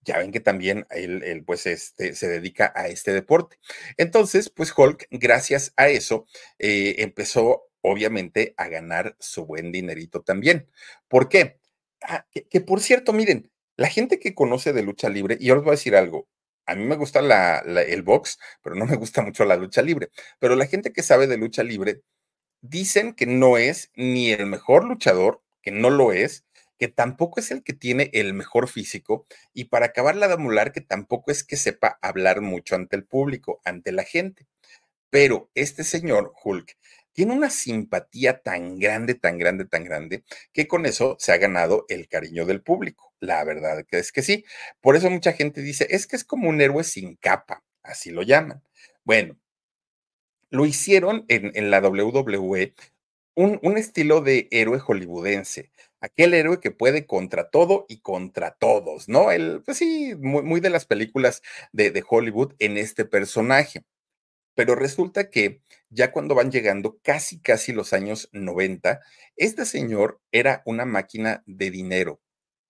ya ven que también él, pues este, se dedica a este deporte. Entonces, pues Hulk, gracias a eso, eh, empezó obviamente a ganar su buen dinerito también. ¿Por qué? Ah, que, por cierto, miren, la gente que conoce de lucha libre, y yo les voy a decir algo, a mí me gusta el box, pero no me gusta mucho la lucha libre, pero la gente que sabe de lucha libre dicen que no es ni el mejor luchador, que no lo es, que tampoco es el que tiene el mejor físico y para acabarla de amular que tampoco es que sepa hablar mucho ante el público, ante la gente. Pero este señor Hulk tiene una simpatía tan grande, tan grande, tan grande, que con eso se ha ganado el cariño del público. La verdad que es que sí. Por eso mucha gente dice, es que es como un héroe sin capa, así lo llaman. Bueno, lo hicieron en, la WWE, un, un estilo de héroe hollywoodense aquel héroe que puede contra todo y contra todos, ¿no? El, pues sí, muy, de las películas de, de, Hollywood en este personaje. Pero resulta que ya cuando van llegando casi, casi los años 90, este señor era una máquina de dinero,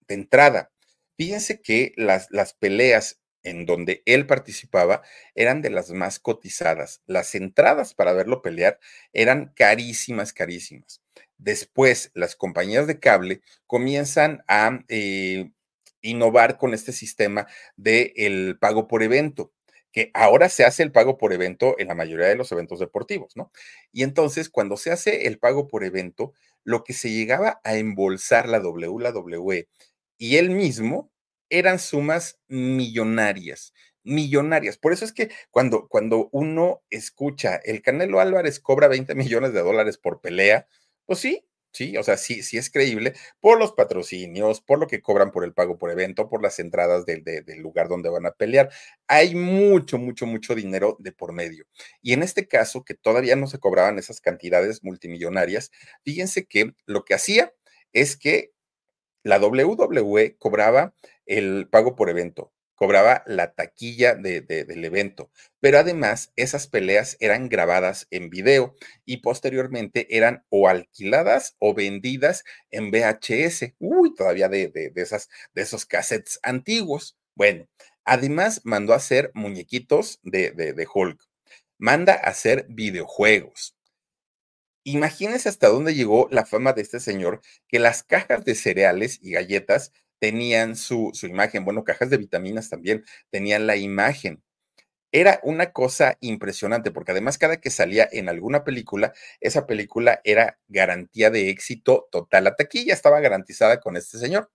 de entrada. Fíjense que las, las peleas en donde él participaba eran de las más cotizadas. Las entradas para verlo pelear eran carísimas, carísimas. Después, las compañías de cable comienzan a eh, innovar con este sistema del pago por evento que ahora se hace el pago por evento en la mayoría de los eventos deportivos, ¿no? Y entonces, cuando se hace el pago por evento, lo que se llegaba a embolsar la WWE y él mismo eran sumas millonarias, millonarias. Por eso es que cuando, cuando uno escucha, el Canelo Álvarez cobra 20 millones de dólares por pelea, pues sí, sí, o sea, sí, sí es creíble por los patrocinios, por lo que cobran por el pago por evento, por las entradas del, del lugar donde van a pelear. Hay mucho, mucho, mucho dinero de por medio. Y en este caso, que todavía no se cobraban esas cantidades multimillonarias, fíjense que lo que hacía es que la WWE cobraba el pago por evento, cobraba la taquilla del evento, pero además esas peleas eran grabadas en video y posteriormente eran o alquiladas o vendidas en VHS. Uy, todavía de, de, esas, de esos cassettes antiguos. Bueno, además mandó a hacer muñequitos de, de Hulk, manda a hacer videojuegos. Imagínense hasta dónde llegó la fama de este señor, que las cajas de cereales y galletas tenían su, su imagen, bueno, cajas de vitaminas también tenían la imagen. Era una cosa impresionante, porque además cada que salía en alguna película, esa película era garantía de éxito total. La taquilla estaba garantizada con este señor.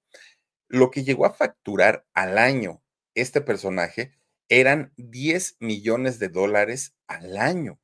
Lo que llegó a facturar al año este personaje eran 10 millones de dólares al año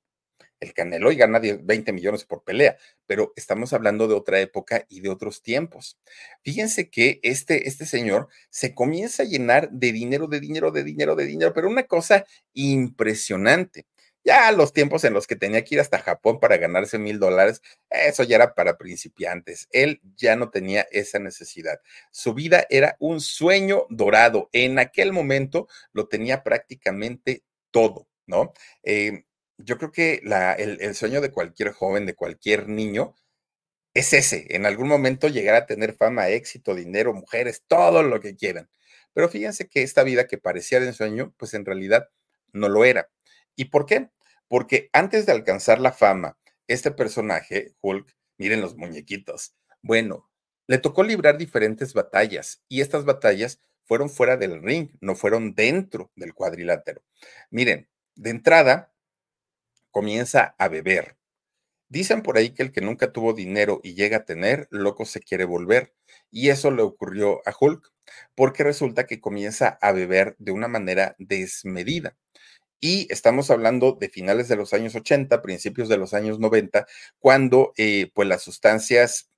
el Canelo y gana 20 millones por pelea, pero estamos hablando de otra época y de otros tiempos. Fíjense que este, este señor se comienza a llenar de dinero, de dinero, de dinero, de dinero, pero una cosa impresionante. Ya los tiempos en los que tenía que ir hasta Japón para ganarse mil dólares, eso ya era para principiantes. Él ya no tenía esa necesidad. Su vida era un sueño dorado. En aquel momento lo tenía prácticamente todo, ¿no? Eh, yo creo que el, sueño de cualquier joven, de cualquier niño, es ese, en algún momento llegar a tener fama, éxito, dinero, mujeres, todo lo que quieran. Pero fíjense que esta vida que parecía de ensueño, pues en realidad no lo era. ¿Y por qué? Porque antes de alcanzar la fama, este personaje, Hulk, miren los muñequitos, bueno, le tocó librar diferentes batallas y estas batallas fueron fuera del ring, no fueron dentro del cuadrilátero. Miren, de entrada, comienza a beber. Dicen por ahí que el que nunca tuvo dinero y llega a tener, loco se quiere volver. Y eso le ocurrió a Hulk, porque resulta que comienza a beber de una manera desmedida. Y estamos hablando de finales de los años 80, principios de los años 90, cuando eh, pues las sustancias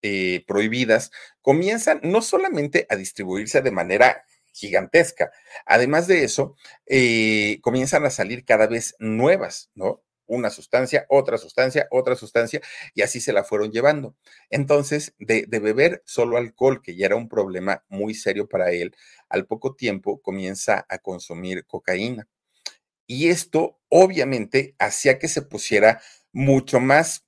eh, prohibidas comienzan no solamente a distribuirse de manera gigantesca. Además de eso, eh, comienzan a salir cada vez nuevas, ¿no? una sustancia, otra sustancia, otra sustancia, y así se la fueron llevando. Entonces, de, de beber solo alcohol, que ya era un problema muy serio para él, al poco tiempo comienza a consumir cocaína. Y esto obviamente hacía que se pusiera mucho más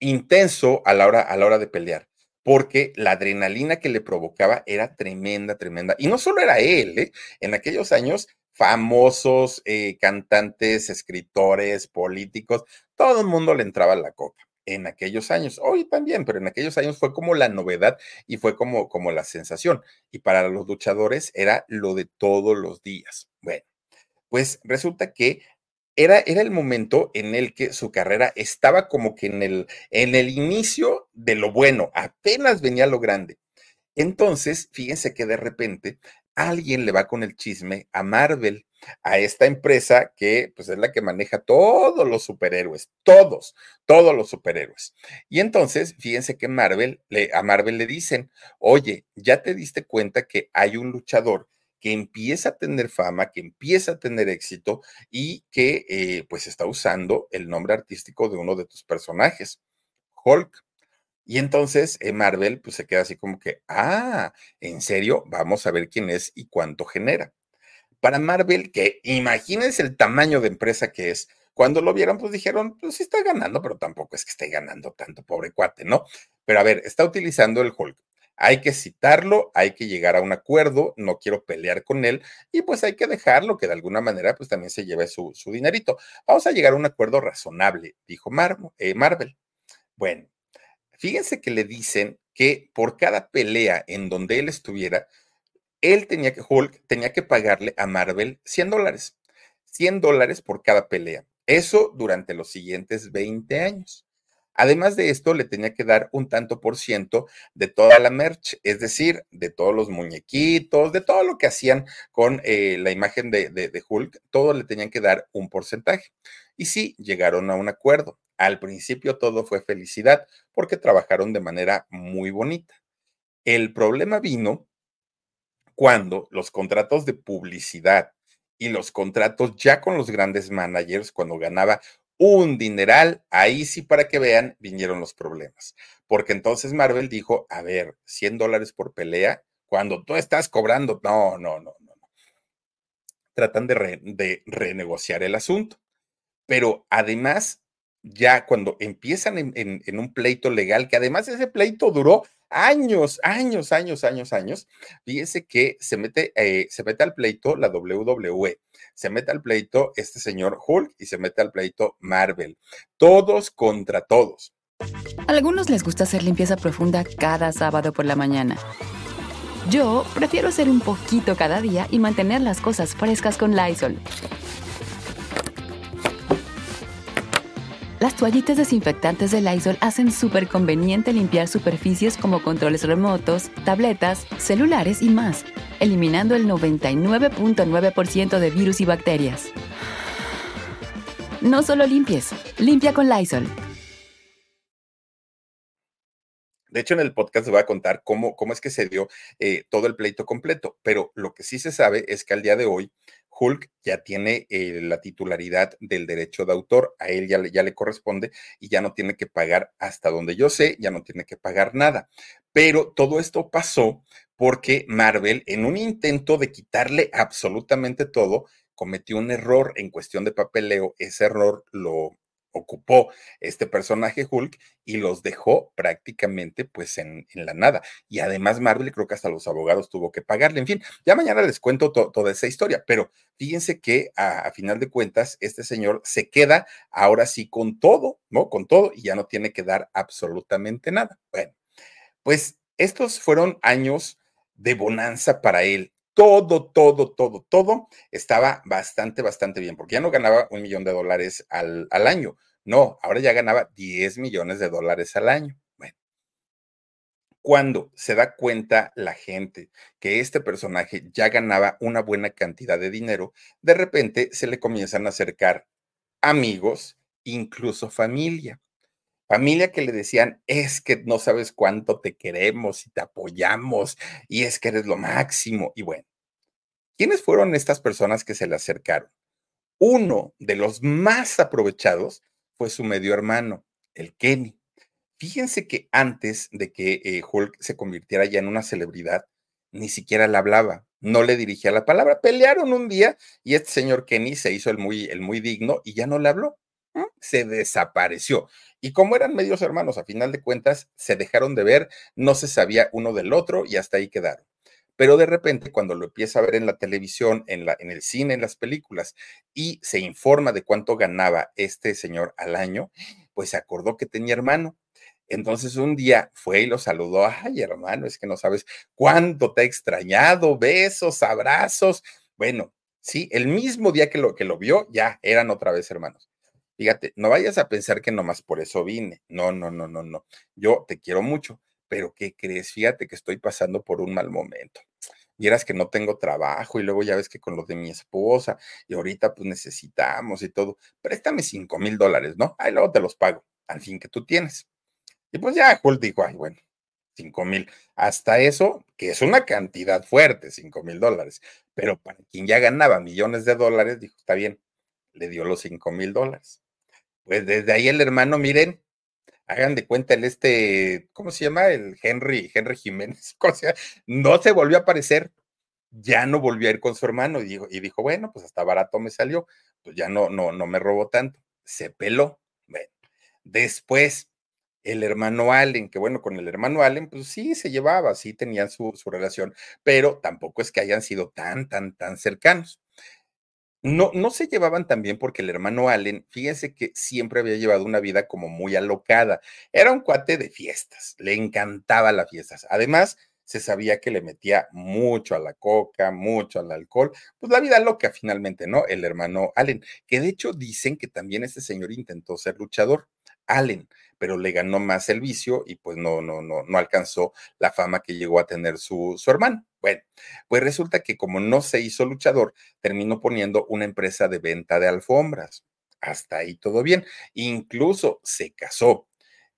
intenso a la hora, a la hora de pelear, porque la adrenalina que le provocaba era tremenda, tremenda. Y no solo era él, ¿eh? en aquellos años famosos, eh, cantantes, escritores, políticos, todo el mundo le entraba la coca en aquellos años, hoy también, pero en aquellos años fue como la novedad y fue como, como la sensación. Y para los luchadores era lo de todos los días. Bueno, pues resulta que era, era el momento en el que su carrera estaba como que en el, en el inicio de lo bueno, apenas venía lo grande. Entonces, fíjense que de repente alguien le va con el chisme a Marvel, a esta empresa que pues es la que maneja todos los superhéroes, todos, todos los superhéroes. Y entonces, fíjense que Marvel, le, a Marvel le dicen, oye, ya te diste cuenta que hay un luchador que empieza a tener fama, que empieza a tener éxito y que eh, pues está usando el nombre artístico de uno de tus personajes, Hulk. Y entonces eh, Marvel pues se queda así como que, ah, ¿en serio? Vamos a ver quién es y cuánto genera. Para Marvel, que imagínense el tamaño de empresa que es, cuando lo vieron, pues dijeron, pues sí está ganando, pero tampoco es que esté ganando tanto, pobre cuate, ¿no? Pero a ver, está utilizando el Hulk hay que citarlo, hay que llegar a un acuerdo, no quiero pelear con él y pues hay que dejarlo que de alguna manera pues también se lleve su, dinerito. Vamos a llegar a un acuerdo razonable, dijo eh, Marvel. Bueno, fíjense que le dicen que por cada pelea en donde él estuviera, él tenía que, Hulk tenía que pagarle a Marvel 100 dólares. 100 dólares por cada pelea. Eso durante los siguientes 20 años. Además de esto, le tenía que dar un tanto por ciento de toda la merch, es decir, de todos los muñequitos, de todo lo que hacían con eh, la imagen de, de, Hulk, todo le tenían que dar un porcentaje. Y sí, llegaron a un acuerdo. Al principio todo fue felicidad porque trabajaron de manera muy bonita. El problema vino cuando los contratos de publicidad y los contratos ya con los grandes managers, cuando ganaba un dineral, ahí sí para que vean, vinieron los problemas. Porque entonces Marvel dijo, a ver, 100 dólares por pelea, cuando tú estás cobrando, no, no, no, no. Tratan de renegociar el asunto. Pero además, ya cuando empiezan en, un pleito legal, que además ese pleito duró años, años, años, años, años, fíjense que se mete, eh, se mete al pleito la WWE se mete al pleito este señor Hulk y se mete al pleito Marvel. Todos contra todos. A algunos les gusta hacer limpieza profunda cada sábado por la mañana. Yo prefiero hacer un poquito cada día y mantener las cosas frescas con Lysol. Las toallitas desinfectantes de Lysol hacen súper conveniente limpiar superficies como controles remotos, tabletas, celulares y más eliminando el 99.9% de virus y bacterias. No solo limpies, limpia con Lysol. De hecho, en el podcast les voy a contar cómo, cómo es que se dio eh, todo el pleito completo, pero lo que sí se sabe es que al día de hoy Hulk ya tiene eh, la titularidad del derecho de autor, a él ya le, ya le corresponde y ya no tiene que pagar, hasta donde yo sé, ya no tiene que pagar nada. Pero todo esto pasó porque Marvel, en un intento de quitarle absolutamente todo, cometió un error en cuestión de papeleo. Ese error lo ocupó este personaje Hulk y los dejó prácticamente pues en, la nada. Y además Marvel creo que hasta los abogados tuvo que pagarle. En fin, ya mañana les cuento toda esa historia, pero fíjense que a, final de cuentas este señor se queda ahora sí con todo, ¿no? Con todo y ya no tiene que dar absolutamente nada. Bueno, pues estos fueron años de bonanza para él. Todo, todo, todo, todo estaba bastante, bastante bien, porque ya no ganaba un millón de dólares al, año. No, ahora ya ganaba 10 millones de dólares al año. Bueno, cuando se da cuenta la gente que este personaje ya ganaba una buena cantidad de dinero, de repente se le comienzan a acercar amigos, incluso familia. Familia que le decían, es que no sabes cuánto te queremos y te apoyamos y es que eres lo máximo. Y bueno, ¿quiénes fueron estas personas que se le acercaron? Uno de los más aprovechados fue su medio hermano, el Kenny. Fíjense que antes de que eh, Hulk se convirtiera ya en una celebridad, ni siquiera le hablaba, no le dirigía la palabra. Pelearon un día y este señor Kenny se hizo el muy, el muy digno y ya no le habló. Se desapareció. Y como eran medios hermanos, a final de cuentas, se dejaron de ver, no se sabía uno del otro y hasta ahí quedaron. Pero de repente, cuando lo empieza a ver en la televisión, en, la, en el cine, en las películas, y se informa de cuánto ganaba este señor al año, pues se acordó que tenía hermano entonces un día fue y lo saludó, ay hermano, es que no sabes cuánto te he extrañado, besos, abrazos. Bueno, sí, el mismo día que lo, que lo vio, ya eran otra vez hermanos. Fíjate, no vayas a pensar que nomás por eso vine. No, no, no, no, no. Yo te quiero mucho, pero ¿qué crees? Fíjate que estoy pasando por un mal momento. Vieras que no tengo trabajo y luego ya ves que con lo de mi esposa y ahorita pues necesitamos y todo. Préstame cinco mil dólares, ¿no? Ahí luego te los pago, al fin que tú tienes. Y pues ya Hulk dijo, ay, bueno, cinco mil. Hasta eso, que es una cantidad fuerte, cinco mil dólares. Pero para quien ya ganaba millones de dólares, dijo, está bien, le dio los cinco mil dólares. Pues desde ahí el hermano, miren, hagan de cuenta el este, ¿cómo se llama? El Henry, Henry Jiménez, o no se volvió a aparecer, ya no volvió a ir con su hermano y dijo, y dijo, bueno, pues hasta barato me salió, pues ya no, no, no me robó tanto, se peló. Bueno, después el hermano Allen, que bueno, con el hermano Allen, pues sí se llevaba, sí tenían su, su relación, pero tampoco es que hayan sido tan, tan, tan cercanos. No, no se llevaban tan bien porque el hermano Allen, fíjense que siempre había llevado una vida como muy alocada. Era un cuate de fiestas, le encantaba las fiestas. Además, se sabía que le metía mucho a la coca, mucho al alcohol, pues la vida loca finalmente, ¿no? El hermano Allen, que de hecho dicen que también este señor intentó ser luchador. Allen, pero le ganó más el vicio y pues no, no, no, no alcanzó la fama que llegó a tener su, su hermano. Bueno, pues resulta que como no se hizo luchador, terminó poniendo una empresa de venta de alfombras. Hasta ahí todo bien. Incluso se casó.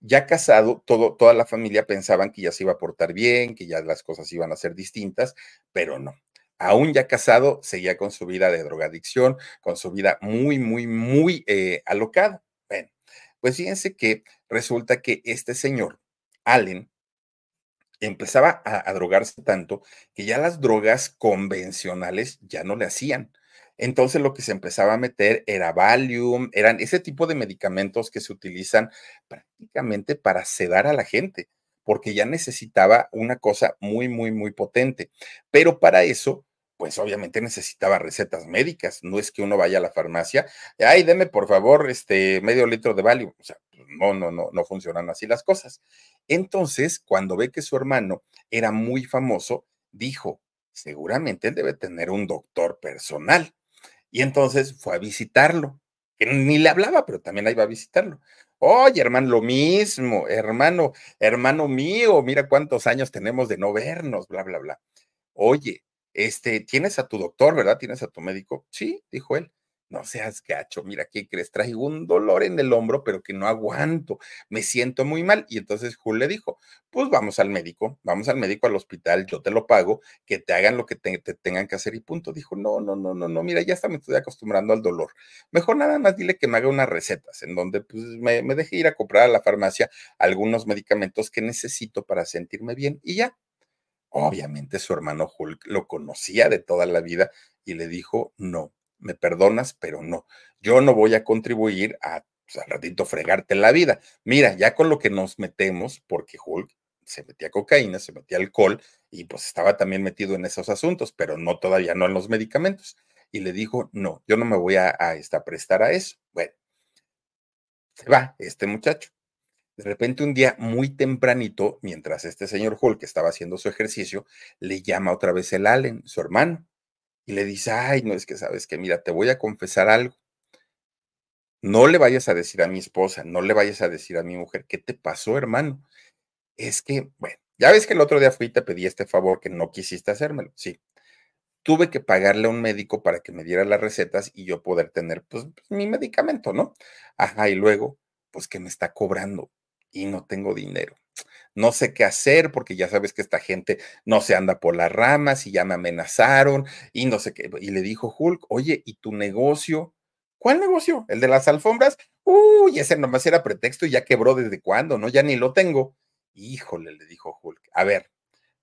Ya casado, todo, toda la familia pensaban que ya se iba a portar bien, que ya las cosas iban a ser distintas, pero no. Aún ya casado, seguía con su vida de drogadicción, con su vida muy, muy, muy eh, alocada. Pues fíjense que resulta que este señor, Allen, empezaba a, drogarse tanto que ya las drogas convencionales ya no le hacían. Entonces lo que se empezaba a meter era Valium, eran ese tipo de medicamentos que se utilizan prácticamente para sedar a la gente, porque ya necesitaba una cosa muy, muy, muy potente. Pero para eso pues obviamente necesitaba recetas médicas. No es que uno vaya a la farmacia, ay, deme por favor este medio litro de Valium. O sea, pues, no, no, no, no funcionan así las cosas. Entonces, cuando ve que su hermano era muy famoso, dijo, seguramente él debe tener un doctor personal. Y entonces fue a visitarlo, que ni le hablaba, pero también va a visitarlo. Oye, hermano, lo mismo, hermano, hermano mío, mira cuántos años tenemos de no vernos, bla, bla, bla. Oye, este, tienes a tu doctor, ¿verdad? Tienes a tu médico. Sí, dijo él. No seas gacho, mira, ¿qué crees? Traigo un dolor en el hombro, pero que no aguanto, me siento muy mal. Y entonces Jul le dijo, pues vamos al médico, vamos al médico al hospital, yo te lo pago, que te hagan lo que te, tengan que hacer y punto. Dijo, no, no, no, no, no, mira, ya está, me estoy acostumbrando al dolor. Mejor nada más dile que me haga unas recetas en donde pues, me deje ir a comprar a la farmacia algunos medicamentos que necesito para sentirme bien y ya. Obviamente su hermano Hulk lo conocía de toda la vida y le dijo, no, me perdonas, pero no, yo no voy a contribuir a pues, al ratito fregarte la vida. Mira, ya con lo que nos metemos, porque Hulk se metía cocaína, se metía alcohol y pues estaba también metido en esos asuntos, pero no todavía no en los medicamentos. Y le dijo, no, yo no me voy a, a esta, prestar a eso. Bueno, se va este muchacho. De repente un día muy tempranito, mientras este señor Hulk estaba haciendo su ejercicio, le llama otra vez el Allen, su hermano, y le dice, ay, no es que sabes que, mira, te voy a confesar algo. No le vayas a decir a mi esposa, no le vayas a decir a mi mujer, ¿qué te pasó, hermano? Es que, bueno, ya ves que el otro día fui y te pedí este favor que no quisiste hacérmelo, sí. Tuve que pagarle a un médico para que me diera las recetas y yo poder tener, pues, mi medicamento, ¿no? Ajá, y luego, pues que me está cobrando y no tengo dinero. No sé qué hacer porque ya sabes que esta gente no se anda por las ramas y ya me amenazaron y no sé qué. Y le dijo Hulk, oye, ¿y tu negocio? ¿Cuál negocio? ¿El de las alfombras? Uy, ese nomás era pretexto y ya quebró desde cuándo, ¿no? Ya ni lo tengo. Híjole, le dijo Hulk. A ver,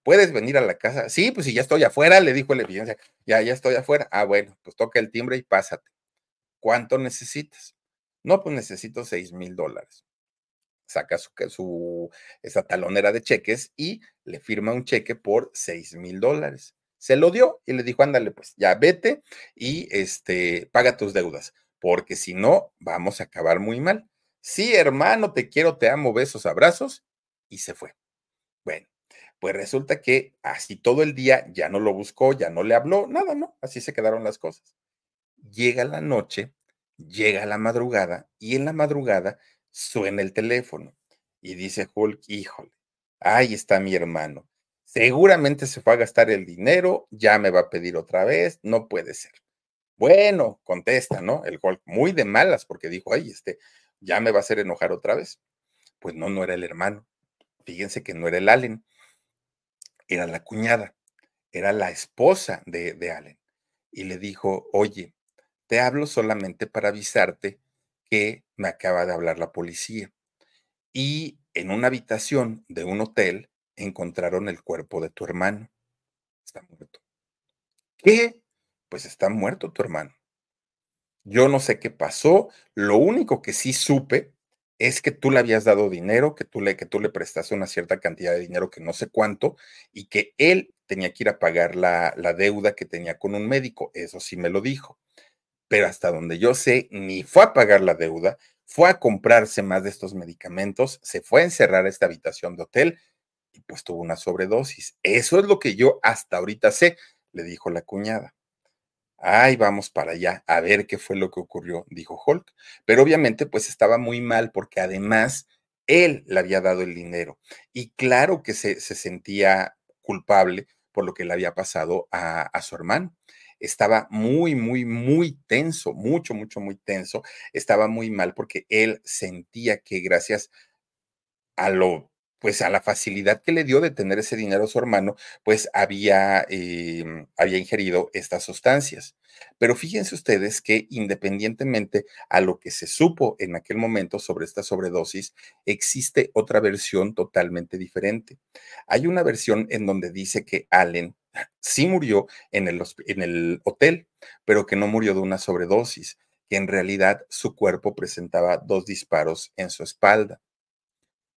¿puedes venir a la casa? Sí, pues si ya estoy afuera, le dijo la evidencia. Ya, ya estoy afuera. Ah, bueno, pues toca el timbre y pásate. ¿Cuánto necesitas? No, pues necesito seis mil dólares. Saca su, su, esa talonera de cheques y le firma un cheque por seis mil dólares. Se lo dio y le dijo, ándale, pues ya vete y este, paga tus deudas, porque si no, vamos a acabar muy mal. Sí, hermano, te quiero, te amo, besos, abrazos, y se fue. Bueno, pues resulta que así todo el día ya no lo buscó, ya no le habló, nada, ¿no? Así se quedaron las cosas. Llega la noche, llega la madrugada y en la madrugada suena el teléfono y dice Hulk, híjole, ahí está mi hermano. Seguramente se fue a gastar el dinero, ya me va a pedir otra vez, no puede ser. Bueno, contesta, ¿no? El Hulk, muy de malas, porque dijo, ay, este, ya me va a hacer enojar otra vez. Pues no, no era el hermano. Fíjense que no era el Allen, era la cuñada, era la esposa de, de Allen. Y le dijo, oye, te hablo solamente para avisarte que me acaba de hablar la policía. Y en una habitación de un hotel encontraron el cuerpo de tu hermano. Está muerto. ¿Qué? Pues está muerto tu hermano. Yo no sé qué pasó. Lo único que sí supe es que tú le habías dado dinero, que tú le, que tú le prestaste una cierta cantidad de dinero que no sé cuánto, y que él tenía que ir a pagar la, la deuda que tenía con un médico. Eso sí me lo dijo. Pero hasta donde yo sé, ni fue a pagar la deuda, fue a comprarse más de estos medicamentos, se fue a encerrar a esta habitación de hotel y pues tuvo una sobredosis. Eso es lo que yo hasta ahorita sé, le dijo la cuñada. Ay, vamos para allá, a ver qué fue lo que ocurrió, dijo Hulk. Pero obviamente, pues estaba muy mal porque además él le había dado el dinero. Y claro que se, se sentía culpable por lo que le había pasado a, a su hermano. Estaba muy, muy, muy tenso, mucho, mucho, muy tenso. Estaba muy mal porque él sentía que gracias a lo pues a la facilidad que le dio de tener ese dinero a su hermano, pues había, eh, había ingerido estas sustancias. Pero fíjense ustedes que independientemente a lo que se supo en aquel momento sobre esta sobredosis, existe otra versión totalmente diferente. Hay una versión en donde dice que Allen sí murió en el, hotel, pero que no murió de una sobredosis, que en realidad su cuerpo presentaba dos disparos en su espalda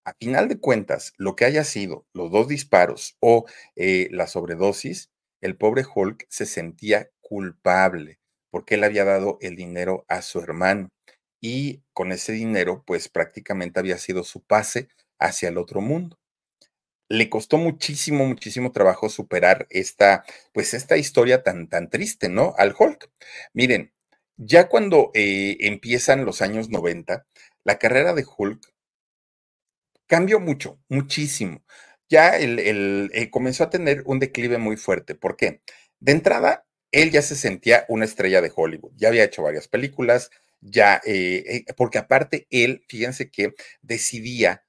a final de cuentas, lo que haya sido los dos disparos o eh, la sobredosis, el pobre Hulk se sentía culpable porque él había dado el dinero a su hermano y con ese dinero, pues prácticamente había sido su pase hacia el otro mundo. Le costó muchísimo, muchísimo trabajo superar esta, pues esta historia tan, tan triste, ¿no? Al Hulk. Miren, ya cuando eh, empiezan los años 90, la carrera de Hulk cambió mucho, muchísimo. Ya él, eh, comenzó a tener un declive muy fuerte. ¿Por qué? De entrada, él ya se sentía una estrella de Hollywood. Ya había hecho varias películas, ya, eh, porque aparte él, fíjense que decidía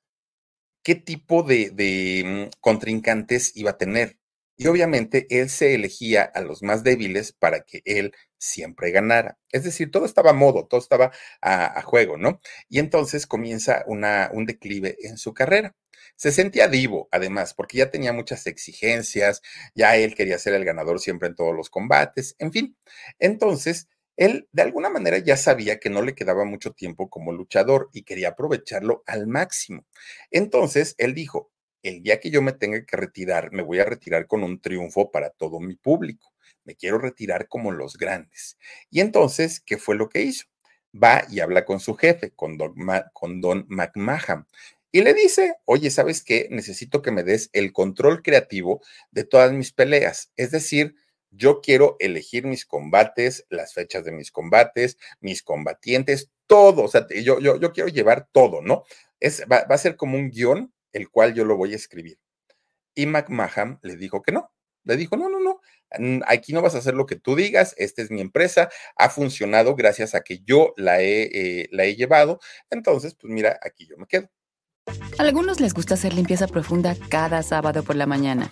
qué tipo de, mm, contrincantes iba a tener. Y obviamente él se elegía a los más débiles para que él siempre ganara. Es decir, todo estaba a modo, todo estaba a, juego, ¿no? Y entonces comienza un declive en su carrera. Se sentía divo, además, porque ya tenía muchas exigencias, ya él quería ser el ganador siempre en todos los combates, en fin. Entonces, él de alguna manera ya sabía que no le quedaba mucho tiempo como luchador y quería aprovecharlo al máximo. Entonces, él dijo, el día que yo me tenga que retirar, me voy a retirar con un triunfo para todo mi público. Me quiero retirar como los grandes. Y entonces, ¿qué fue lo que hizo? Va y habla con su jefe, con Don, con Don McMahon, y le dice, oye, ¿sabes qué? Necesito que me des el control creativo de todas mis peleas. Es decir, yo quiero elegir mis combates, las fechas de mis combates, mis combatientes, todo. O sea, yo, yo, yo quiero llevar todo, ¿no? Es, va, a ser como un guion el cual yo lo voy a escribir. Y McMahon le dijo que no. Le dijo, no, no, no, aquí no vas a hacer lo que tú digas, esta es mi empresa, ha funcionado gracias a que yo la he, eh, la he llevado, entonces, pues mira, aquí yo me quedo. A algunos les gusta hacer limpieza profunda cada sábado por la mañana.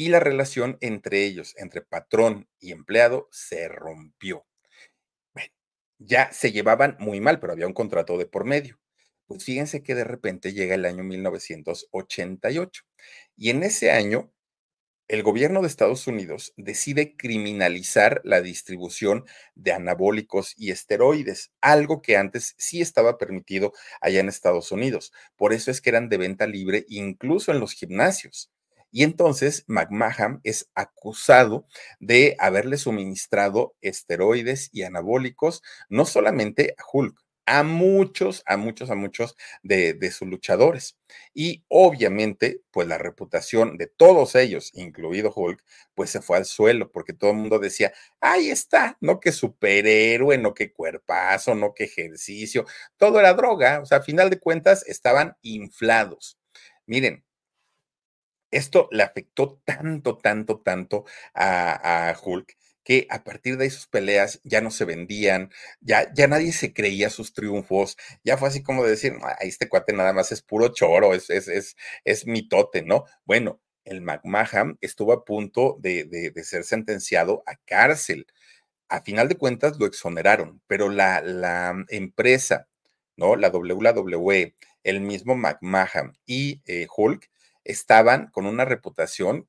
Y la relación entre ellos, entre patrón y empleado, se rompió ya se llevaban muy mal, pero había un contrato de por medio. Pues fíjense que de repente llega el año 1988 y en ese año el gobierno de Estados Unidos decide criminalizar la distribución de anabólicos y esteroides, algo que antes sí estaba permitido allá en Estados Unidos. Por eso es que eran de venta libre incluso en los gimnasios. Y entonces McMahon es acusado de haberle suministrado esteroides y anabólicos, no solamente a Hulk, a muchos, a muchos, a muchos de, sus luchadores. Y obviamente, pues la reputación de todos ellos, incluido Hulk, pues se fue al suelo, porque todo el mundo decía, ahí está, no que superhéroe, no que cuerpazo, no que ejercicio, todo era droga, o sea, a final de cuentas estaban inflados. Miren, esto le afectó tanto, tanto, tanto a, Hulk que a partir de esas peleas ya no se vendían, ya, ya nadie se creía sus triunfos, ya fue así como decir, este cuate nada más es puro choro, es, es, es, es mitote, ¿no? Bueno, el McMahon estuvo a punto de, de, ser sentenciado a cárcel. A final de cuentas lo exoneraron, pero la, la empresa, ¿no? La WWE, el mismo McMahon y eh, Hulk estaban con una reputación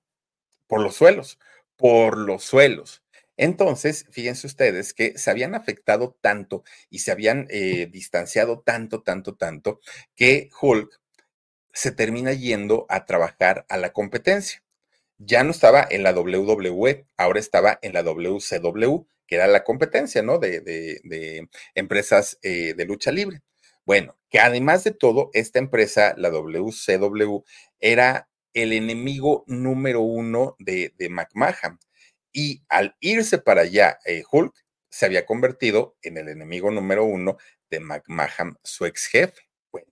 por los suelos, por los suelos. Entonces, fíjense ustedes que se habían afectado tanto y se habían eh, distanciado tanto, tanto, tanto, que Hulk se termina yendo a trabajar a la competencia. Ya no estaba en la WWE, ahora estaba en la WCW, que era la competencia, ¿no? De, empresas eh, de lucha libre. Bueno, que además de todo, esta empresa, la WCW, era el enemigo número uno de, de McMahon. Y al irse para allá, eh, Hulk se había convertido en el enemigo número uno de McMahon, su ex jefe. Bueno,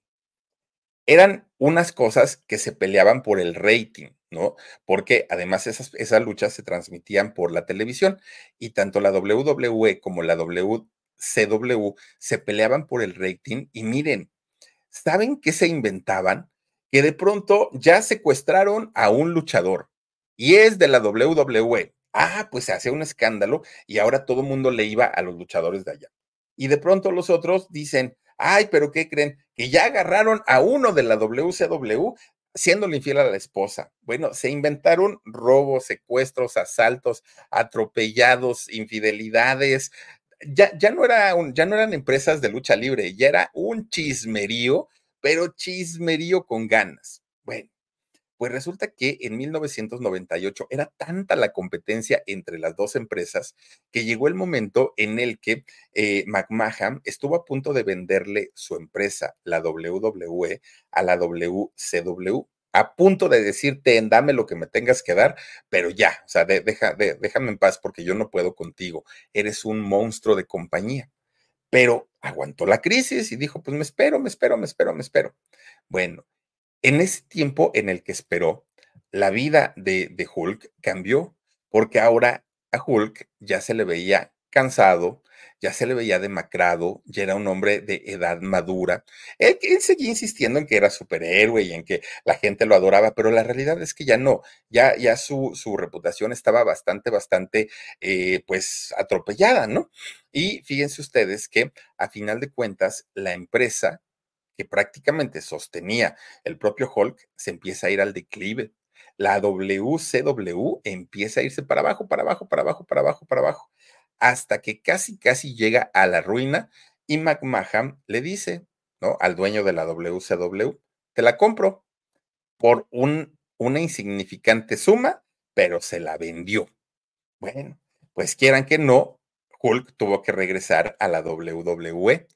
eran unas cosas que se peleaban por el rating, ¿no? Porque además esas, esas luchas se transmitían por la televisión y tanto la WWE como la WCW se peleaban por el rating y miren, ¿saben qué se inventaban? que de pronto ya secuestraron a un luchador y es de la WWE. Ah, pues se hace un escándalo y ahora todo el mundo le iba a los luchadores de allá. Y de pronto los otros dicen, ay, pero ¿qué creen? Que ya agarraron a uno de la WCW siendo infiel a la esposa. Bueno, se inventaron robos, secuestros, asaltos, atropellados, infidelidades. Ya, ya, no era ya no eran empresas de lucha libre, ya era un chismerío pero chismerío con ganas. Bueno, pues resulta que en 1998 era tanta la competencia entre las dos empresas que llegó el momento en el que eh, McMahon estuvo a punto de venderle su empresa, la WWE, a la WCW. A punto de decirte, dame lo que me tengas que dar, pero ya, o sea, deja, déjame en paz porque yo no puedo contigo. Eres un monstruo de compañía pero aguantó la crisis y dijo, pues me espero, me espero, me espero, me espero. Bueno, en ese tiempo en el que esperó, la vida de, de Hulk cambió, porque ahora a Hulk ya se le veía cansado, ya se le veía demacrado, ya era un hombre de edad madura. Él, seguía insistiendo en que era superhéroe y en que la gente lo adoraba, pero la realidad es que ya no, ya, ya su, su reputación estaba bastante, bastante, eh, pues, atropellada, ¿no? Y fíjense ustedes que a final de cuentas, la empresa que prácticamente sostenía el propio Hulk se empieza a ir al declive. La WCW empieza a irse para abajo, para abajo, para abajo, para abajo, para abajo hasta que casi, casi llega a la ruina y McMahon le dice, ¿no? Al dueño de la WCW, te la compro por un, una insignificante suma, pero se la vendió. Bueno, pues quieran que no, Hulk tuvo que regresar a la WWE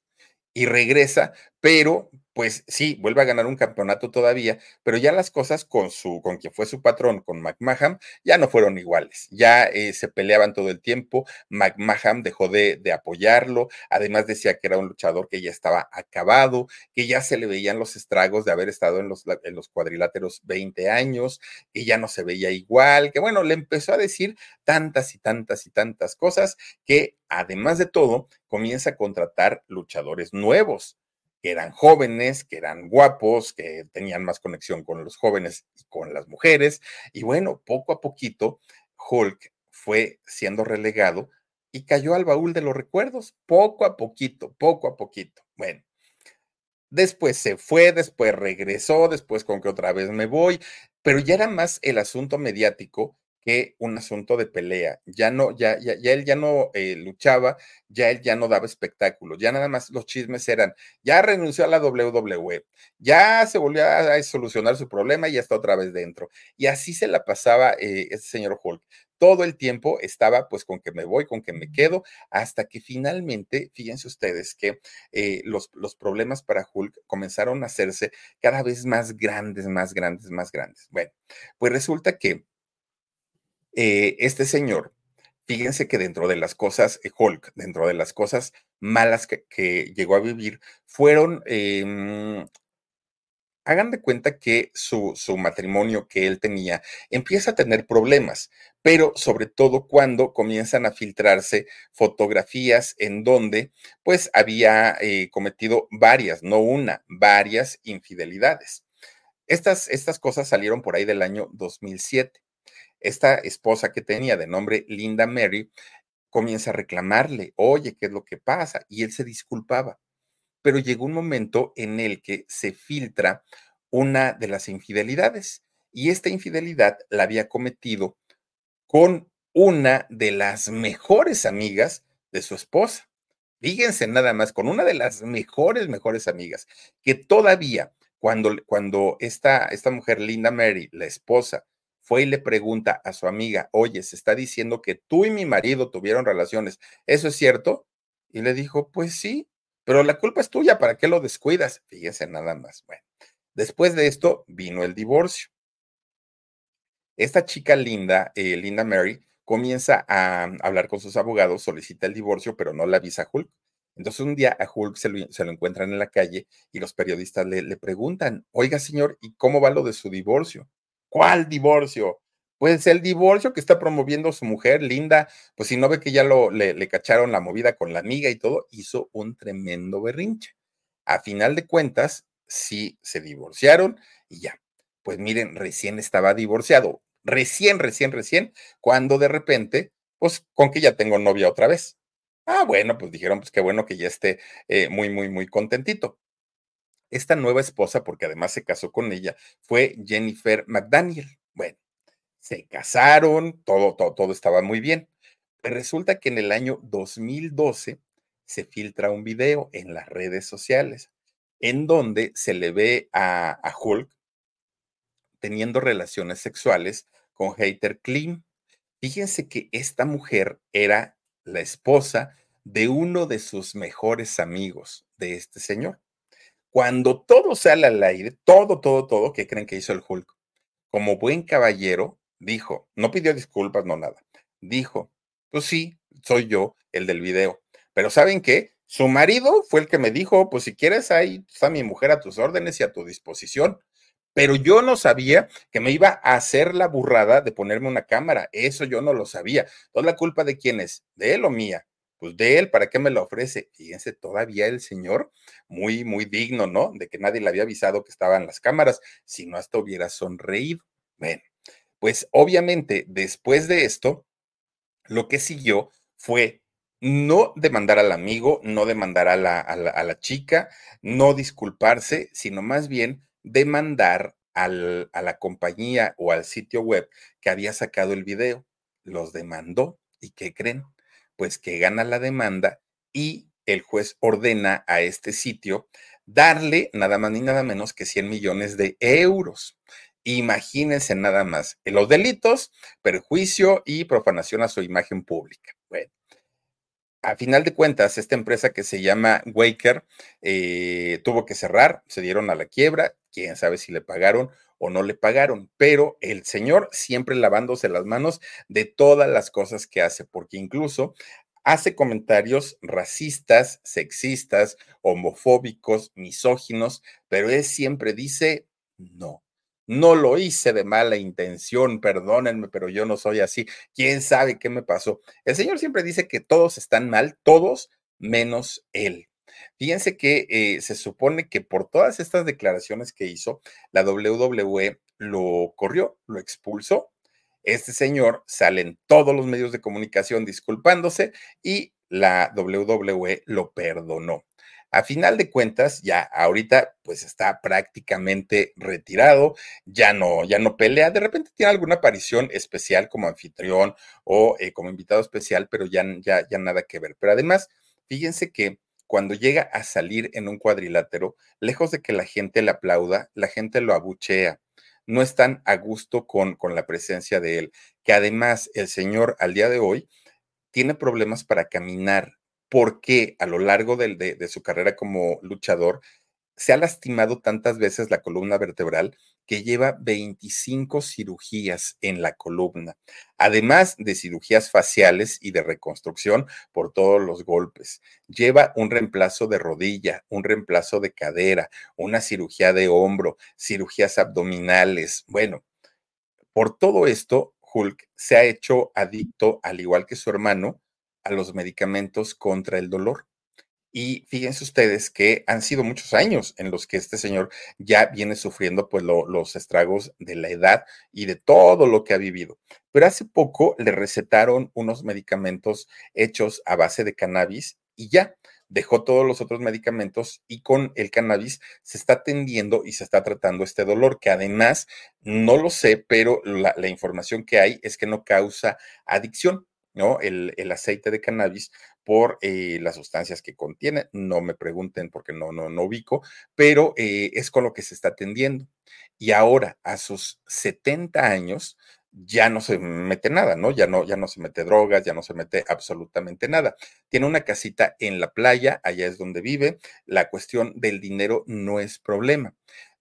y regresa, pero pues sí, vuelve a ganar un campeonato todavía, pero ya las cosas con su, con quien fue su patrón, con McMahon, ya no fueron iguales. Ya eh, se peleaban todo el tiempo. McMahon dejó de, de, apoyarlo. Además decía que era un luchador que ya estaba acabado, que ya se le veían los estragos de haber estado en los, en los cuadriláteros 20 años, que ya no se veía igual, que bueno, le empezó a decir tantas y tantas y tantas cosas que además de todo comienza a contratar luchadores nuevos que eran jóvenes, que eran guapos, que tenían más conexión con los jóvenes y con las mujeres. Y bueno, poco a poquito, Hulk fue siendo relegado y cayó al baúl de los recuerdos, poco a poquito, poco a poquito. Bueno, después se fue, después regresó, después con que otra vez me voy, pero ya era más el asunto mediático que un asunto de pelea. Ya no, ya, ya, ya él ya no eh, luchaba, ya él ya no daba espectáculos, ya nada más los chismes eran, ya renunció a la WWE, ya se volvió a, solucionar su problema y ya está otra vez dentro. Y así se la pasaba eh, este señor Hulk. Todo el tiempo estaba pues con que me voy, con que me quedo, hasta que finalmente, fíjense ustedes que eh, los, los problemas para Hulk comenzaron a hacerse cada vez más grandes, más grandes, más grandes. Bueno, pues resulta que eh, este señor, fíjense que dentro de las cosas, eh, Hulk, dentro de las cosas malas que, llegó a vivir, fueron, em, hagan de cuenta que su, su, matrimonio que él tenía empieza a tener problemas, pero sobre todo cuando comienzan a filtrarse fotografías en donde pues había eh, cometido varias, no una, varias infidelidades. Estas, estas cosas salieron por ahí del año 2007 esta esposa que tenía de nombre Linda Mary comienza a reclamarle, oye, ¿qué es lo que pasa? Y él se disculpaba. Pero llegó un momento en el que se filtra una de las infidelidades y esta infidelidad la había cometido con una de las mejores amigas de su esposa. Fíjense nada más, con una de las mejores, mejores amigas, que todavía cuando, cuando esta, esta mujer, Linda Mary, la esposa, fue y le pregunta a su amiga, oye, se está diciendo que tú y mi marido tuvieron relaciones, ¿eso es cierto? Y le dijo, pues sí, pero la culpa es tuya, ¿para qué lo descuidas? Fíjese nada más. Bueno, después de esto vino el divorcio. Esta chica linda, eh, Linda Mary, comienza a hablar con sus abogados, solicita el divorcio, pero no le avisa a Hulk. Entonces un día a Hulk se lo, se encuentran en la calle y los periodistas le preguntan, oiga señor, ¿y cómo va lo de su divorcio? ¿Cuál divorcio? Pues el divorcio que está promoviendo su mujer, Linda, pues si no ve que ya lo, le, cacharon la movida con la amiga y todo, hizo un tremendo berrinche. A final de cuentas, sí se divorciaron y ya. Pues miren, recién estaba divorciado, recién, recién, recién, cuando de repente, pues con que ya tengo novia otra vez. Ah, bueno, pues dijeron, pues qué bueno que ya esté eh, muy, muy, muy contentito. Esta nueva esposa, porque además se casó con ella, fue Jennifer McDaniel. Bueno, se casaron, todo, todo, todo estaba muy bien. Pero resulta que en el año 2012 se filtra un video en las redes sociales en donde se le ve a, a Hulk teniendo relaciones sexuales con Hater Klim. Fíjense que esta mujer era la esposa de uno de sus mejores amigos de este señor. Cuando todo sale al aire, todo, todo, todo, ¿qué creen que hizo el Hulk? Como buen caballero, dijo, no pidió disculpas, no nada. Dijo, pues sí, soy yo el del video. Pero ¿saben qué? Su marido fue el que me dijo, pues si quieres, ahí está mi mujer a tus órdenes y a tu disposición. Pero yo no sabía que me iba a hacer la burrada de ponerme una cámara. Eso yo no lo sabía. ¿Toda la culpa de quién es? ¿De él o mía? Pues de él, ¿para qué me lo ofrece? Fíjense, todavía el señor, muy, muy digno, ¿no? De que nadie le había avisado que estaban las cámaras, si no hasta hubiera sonreído. Bueno, pues obviamente después de esto, lo que siguió fue no demandar al amigo, no demandar a la, a la, chica, no disculparse, sino más bien demandar al, a la compañía o al sitio web que había sacado el video. Los demandó. ¿Y qué creen? Pues que gana la demanda y el juez ordena a este sitio darle nada más ni nada menos que 100 millones de euros. Imagínense nada más los delitos, perjuicio y profanación a su imagen pública. Bueno, a final de cuentas, esta empresa que se llama Waker eh, tuvo que cerrar, se dieron a la quiebra, quién sabe si le pagaron o no le pagaron, pero el señor siempre lavándose las manos de todas las cosas que hace, porque incluso hace comentarios racistas, sexistas, homofóbicos, misóginos, pero él siempre dice no. No lo hice de mala intención, perdónenme, pero yo no soy así. ¿Quién sabe qué me pasó? El Señor siempre dice que todos están mal, todos menos Él. Fíjense que eh, se supone que por todas estas declaraciones que hizo, la WWE lo corrió, lo expulsó. Este señor sale en todos los medios de comunicación disculpándose y la WWE lo perdonó. A final de cuentas, ya ahorita pues está prácticamente retirado, ya no, ya no pelea, de repente tiene alguna aparición especial como anfitrión o eh, como invitado especial, pero ya, ya, ya nada que ver. Pero además, fíjense que cuando llega a salir en un cuadrilátero, lejos de que la gente le aplauda, la gente lo abuchea. No están a gusto con, con la presencia de él, que además el señor al día de hoy tiene problemas para caminar, porque a lo largo de, su carrera como luchador se ha lastimado tantas veces la columna vertebral que lleva 25 cirugías en la columna, además de cirugías faciales y de reconstrucción por todos los golpes. Lleva un reemplazo de rodilla, un reemplazo de cadera, una cirugía de hombro, cirugías abdominales. Bueno, por todo esto, Hulk se ha hecho adicto, al igual que su hermano, a los medicamentos contra el dolor. Y fíjense ustedes que han sido muchos años en los que este señor ya viene sufriendo pues los estragos de la edad y de todo lo que ha vivido. Pero hace poco le recetaron unos medicamentos hechos a base de cannabis y ya dejó todos los otros medicamentos y con el cannabis se está atendiendo y se está tratando este dolor, que además no lo sé, pero la, la información que hay es que no causa adicción. ¿no? El, aceite de cannabis por eh, las sustancias que contiene. No me pregunten porque no, no, no ubico, pero eh, es con lo que se está atendiendo. Y ahora, a sus 70 años, ya no se mete nada, ¿no? Ya no, ya no se mete drogas, ya no se mete absolutamente nada. Tiene una casita en la playa, allá es donde vive. La cuestión del dinero no es problema.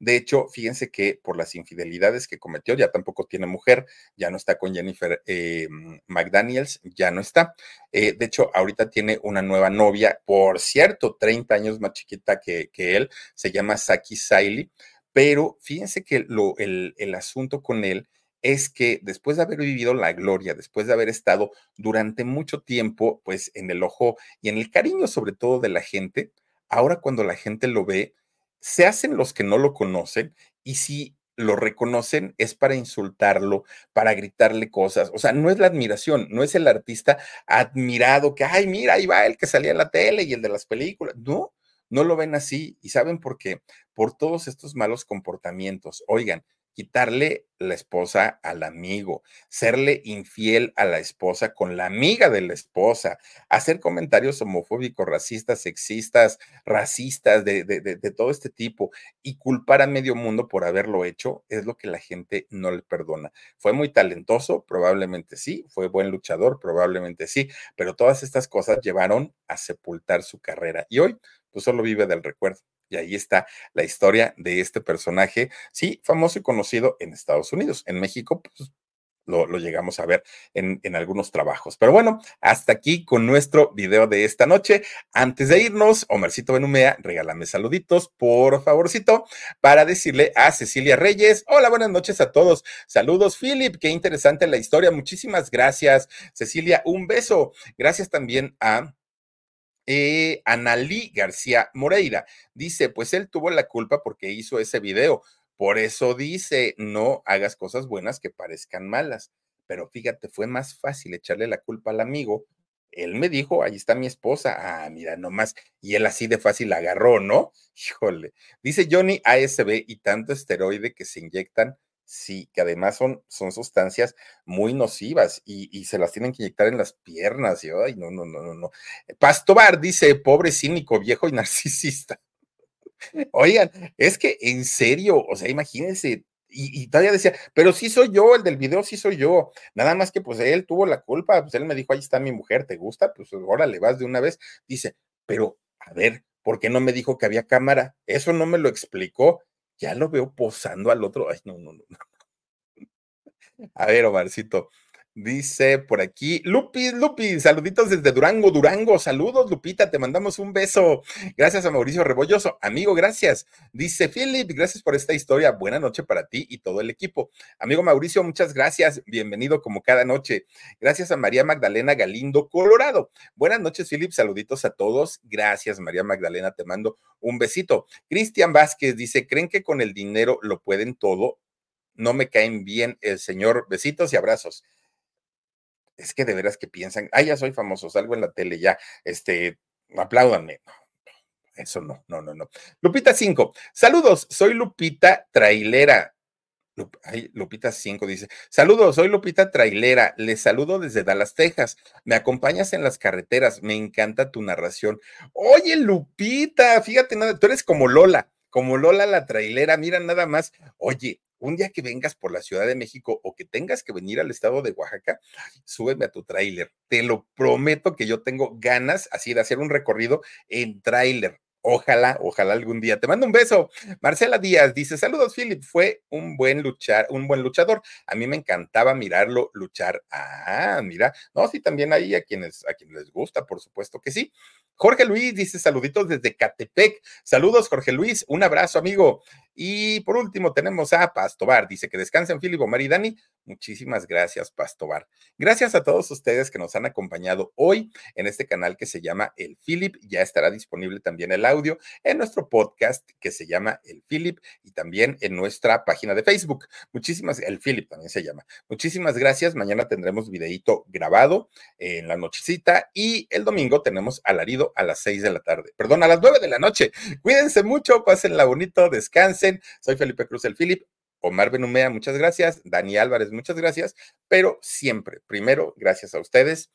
De hecho, fíjense que por las infidelidades que cometió, ya tampoco tiene mujer, ya no está con Jennifer eh, McDaniels, ya no está. Eh, de hecho, ahorita tiene una nueva novia, por cierto, 30 años más chiquita que, él, se llama Saki Saili, pero fíjense que lo, el, el asunto con él es que después de haber vivido la gloria, después de haber estado durante mucho tiempo, pues en el ojo y en el cariño sobre todo de la gente, ahora cuando la gente lo ve, se hacen los que no lo conocen y si lo reconocen es para insultarlo, para gritarle cosas. O sea, no es la admiración, no es el artista admirado que, ay, mira, ahí va el que salía en la tele y el de las películas. No, no lo ven así. ¿Y saben por qué? Por todos estos malos comportamientos. Oigan, quitarle la esposa al amigo, serle infiel a la esposa con la amiga de la esposa, hacer comentarios homofóbicos, racistas, sexistas, racistas, de, de, todo este tipo y culpar a medio mundo por haberlo hecho, es lo que la gente no le perdona. Fue muy talentoso, probablemente sí, fue buen luchador, probablemente sí, pero todas estas cosas llevaron a sepultar su carrera y hoy pues solo vive del recuerdo. Y ahí está la historia de este personaje, sí, famoso y conocido en Estados Unidos. En México, pues lo, llegamos a ver en, en, algunos trabajos. Pero bueno, hasta aquí con nuestro video de esta noche. Antes de irnos, Omercito Benumea, regálame saluditos, por favorcito, para decirle a Cecilia Reyes, hola, buenas noches a todos. Saludos, Philip, qué interesante la historia. Muchísimas gracias, Cecilia. Un beso. Gracias también a eh, Analí García Moreira dice, pues él tuvo la culpa porque hizo ese video. Por eso dice, no hagas cosas buenas que parezcan malas. Pero fíjate, fue más fácil echarle la culpa al amigo. Él me dijo, ahí está mi esposa. Ah, mira, nomás. Y él así de fácil agarró, ¿no? Híjole. Dice Johnny ASB y tanto esteroide que se inyectan Sí, que además son, son sustancias muy nocivas y, se las tienen que inyectar en las piernas. Y, ay, no, no, no, no, no. Pastobar dice, pobre cínico, viejo y narcisista. Oigan, es que en serio, o sea, imagínense, Y, todavía decía, pero sí soy yo, el del video sí soy yo. Nada más que pues él tuvo la culpa, pues él me dijo, ahí está mi mujer, ¿te gusta? Pues ahora le vas de una vez. Dice, pero a ver, ¿por qué no me dijo que había cámara? Eso no me lo explicó. Ya lo veo posando al otro. Ay, no, no, no. A ver, Omarcito, Dice por aquí, Lupi, Lupi, saluditos desde Durango, Durango, saludos, Lupita, te mandamos un beso. Gracias a Mauricio Rebolloso, amigo, gracias. Dice Philip, gracias por esta historia, buena noche para ti y todo el equipo. Amigo Mauricio, muchas gracias, bienvenido como cada noche. Gracias a María Magdalena Galindo, Colorado. Buenas noches, Philip, saluditos a todos. Gracias, María Magdalena, te mando un besito. Cristian Vázquez dice, ¿creen que con el dinero lo pueden todo? No me caen bien el señor, besitos y abrazos es que de veras que piensan, ah, ya soy famoso, salgo en la tele, ya, este, apláudanme. eso no, no, no, no. Lupita 5, saludos, soy Lupita Trailera. Lupita 5 dice, saludos, soy Lupita Trailera, les saludo desde Dallas, Texas, me acompañas en las carreteras, me encanta tu narración. Oye, Lupita, fíjate, nada, tú eres como Lola, como Lola la trailera, mira nada más, oye, un día que vengas por la Ciudad de México o que tengas que venir al estado de Oaxaca, súbeme a tu tráiler. Te lo prometo que yo tengo ganas así de hacer un recorrido en tráiler. Ojalá, ojalá algún día. Te mando un beso. Marcela Díaz dice: Saludos, Philip. Fue un buen luchar, un buen luchador. A mí me encantaba mirarlo luchar. Ah, mira. No, sí, también hay a quienes, a quienes les gusta, por supuesto que sí. Jorge Luis dice: saluditos desde Catepec. Saludos, Jorge Luis. Un abrazo, amigo. Y por último, tenemos a Pastobar. Dice que descansen, Philip, Omar y Dani. Muchísimas gracias, Pastobar. Gracias a todos ustedes que nos han acompañado hoy en este canal que se llama El Philip. Ya estará disponible también el audio en nuestro podcast que se llama El Philip y también en nuestra página de Facebook. Muchísimas, el Philip también se llama. Muchísimas gracias. Mañana tendremos videíto grabado en la nochecita y el domingo tenemos alarido a las seis de la tarde. Perdón, a las nueve de la noche. Cuídense mucho, pásenla bonito, descansen. Soy Felipe Cruz, el Philip. Omar Benumea, muchas gracias. Dani Álvarez, muchas gracias. Pero siempre, primero, gracias a ustedes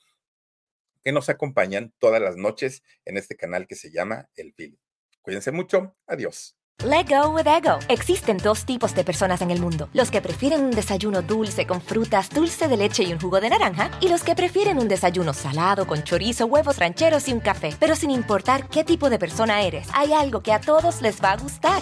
que nos acompañan todas las noches en este canal que se llama El Philip. Cuídense mucho. Adiós. Let go with ego. Existen dos tipos de personas en el mundo: los que prefieren un desayuno dulce con frutas, dulce de leche y un jugo de naranja, y los que prefieren un desayuno salado con chorizo, huevos rancheros y un café. Pero sin importar qué tipo de persona eres, hay algo que a todos les va a gustar.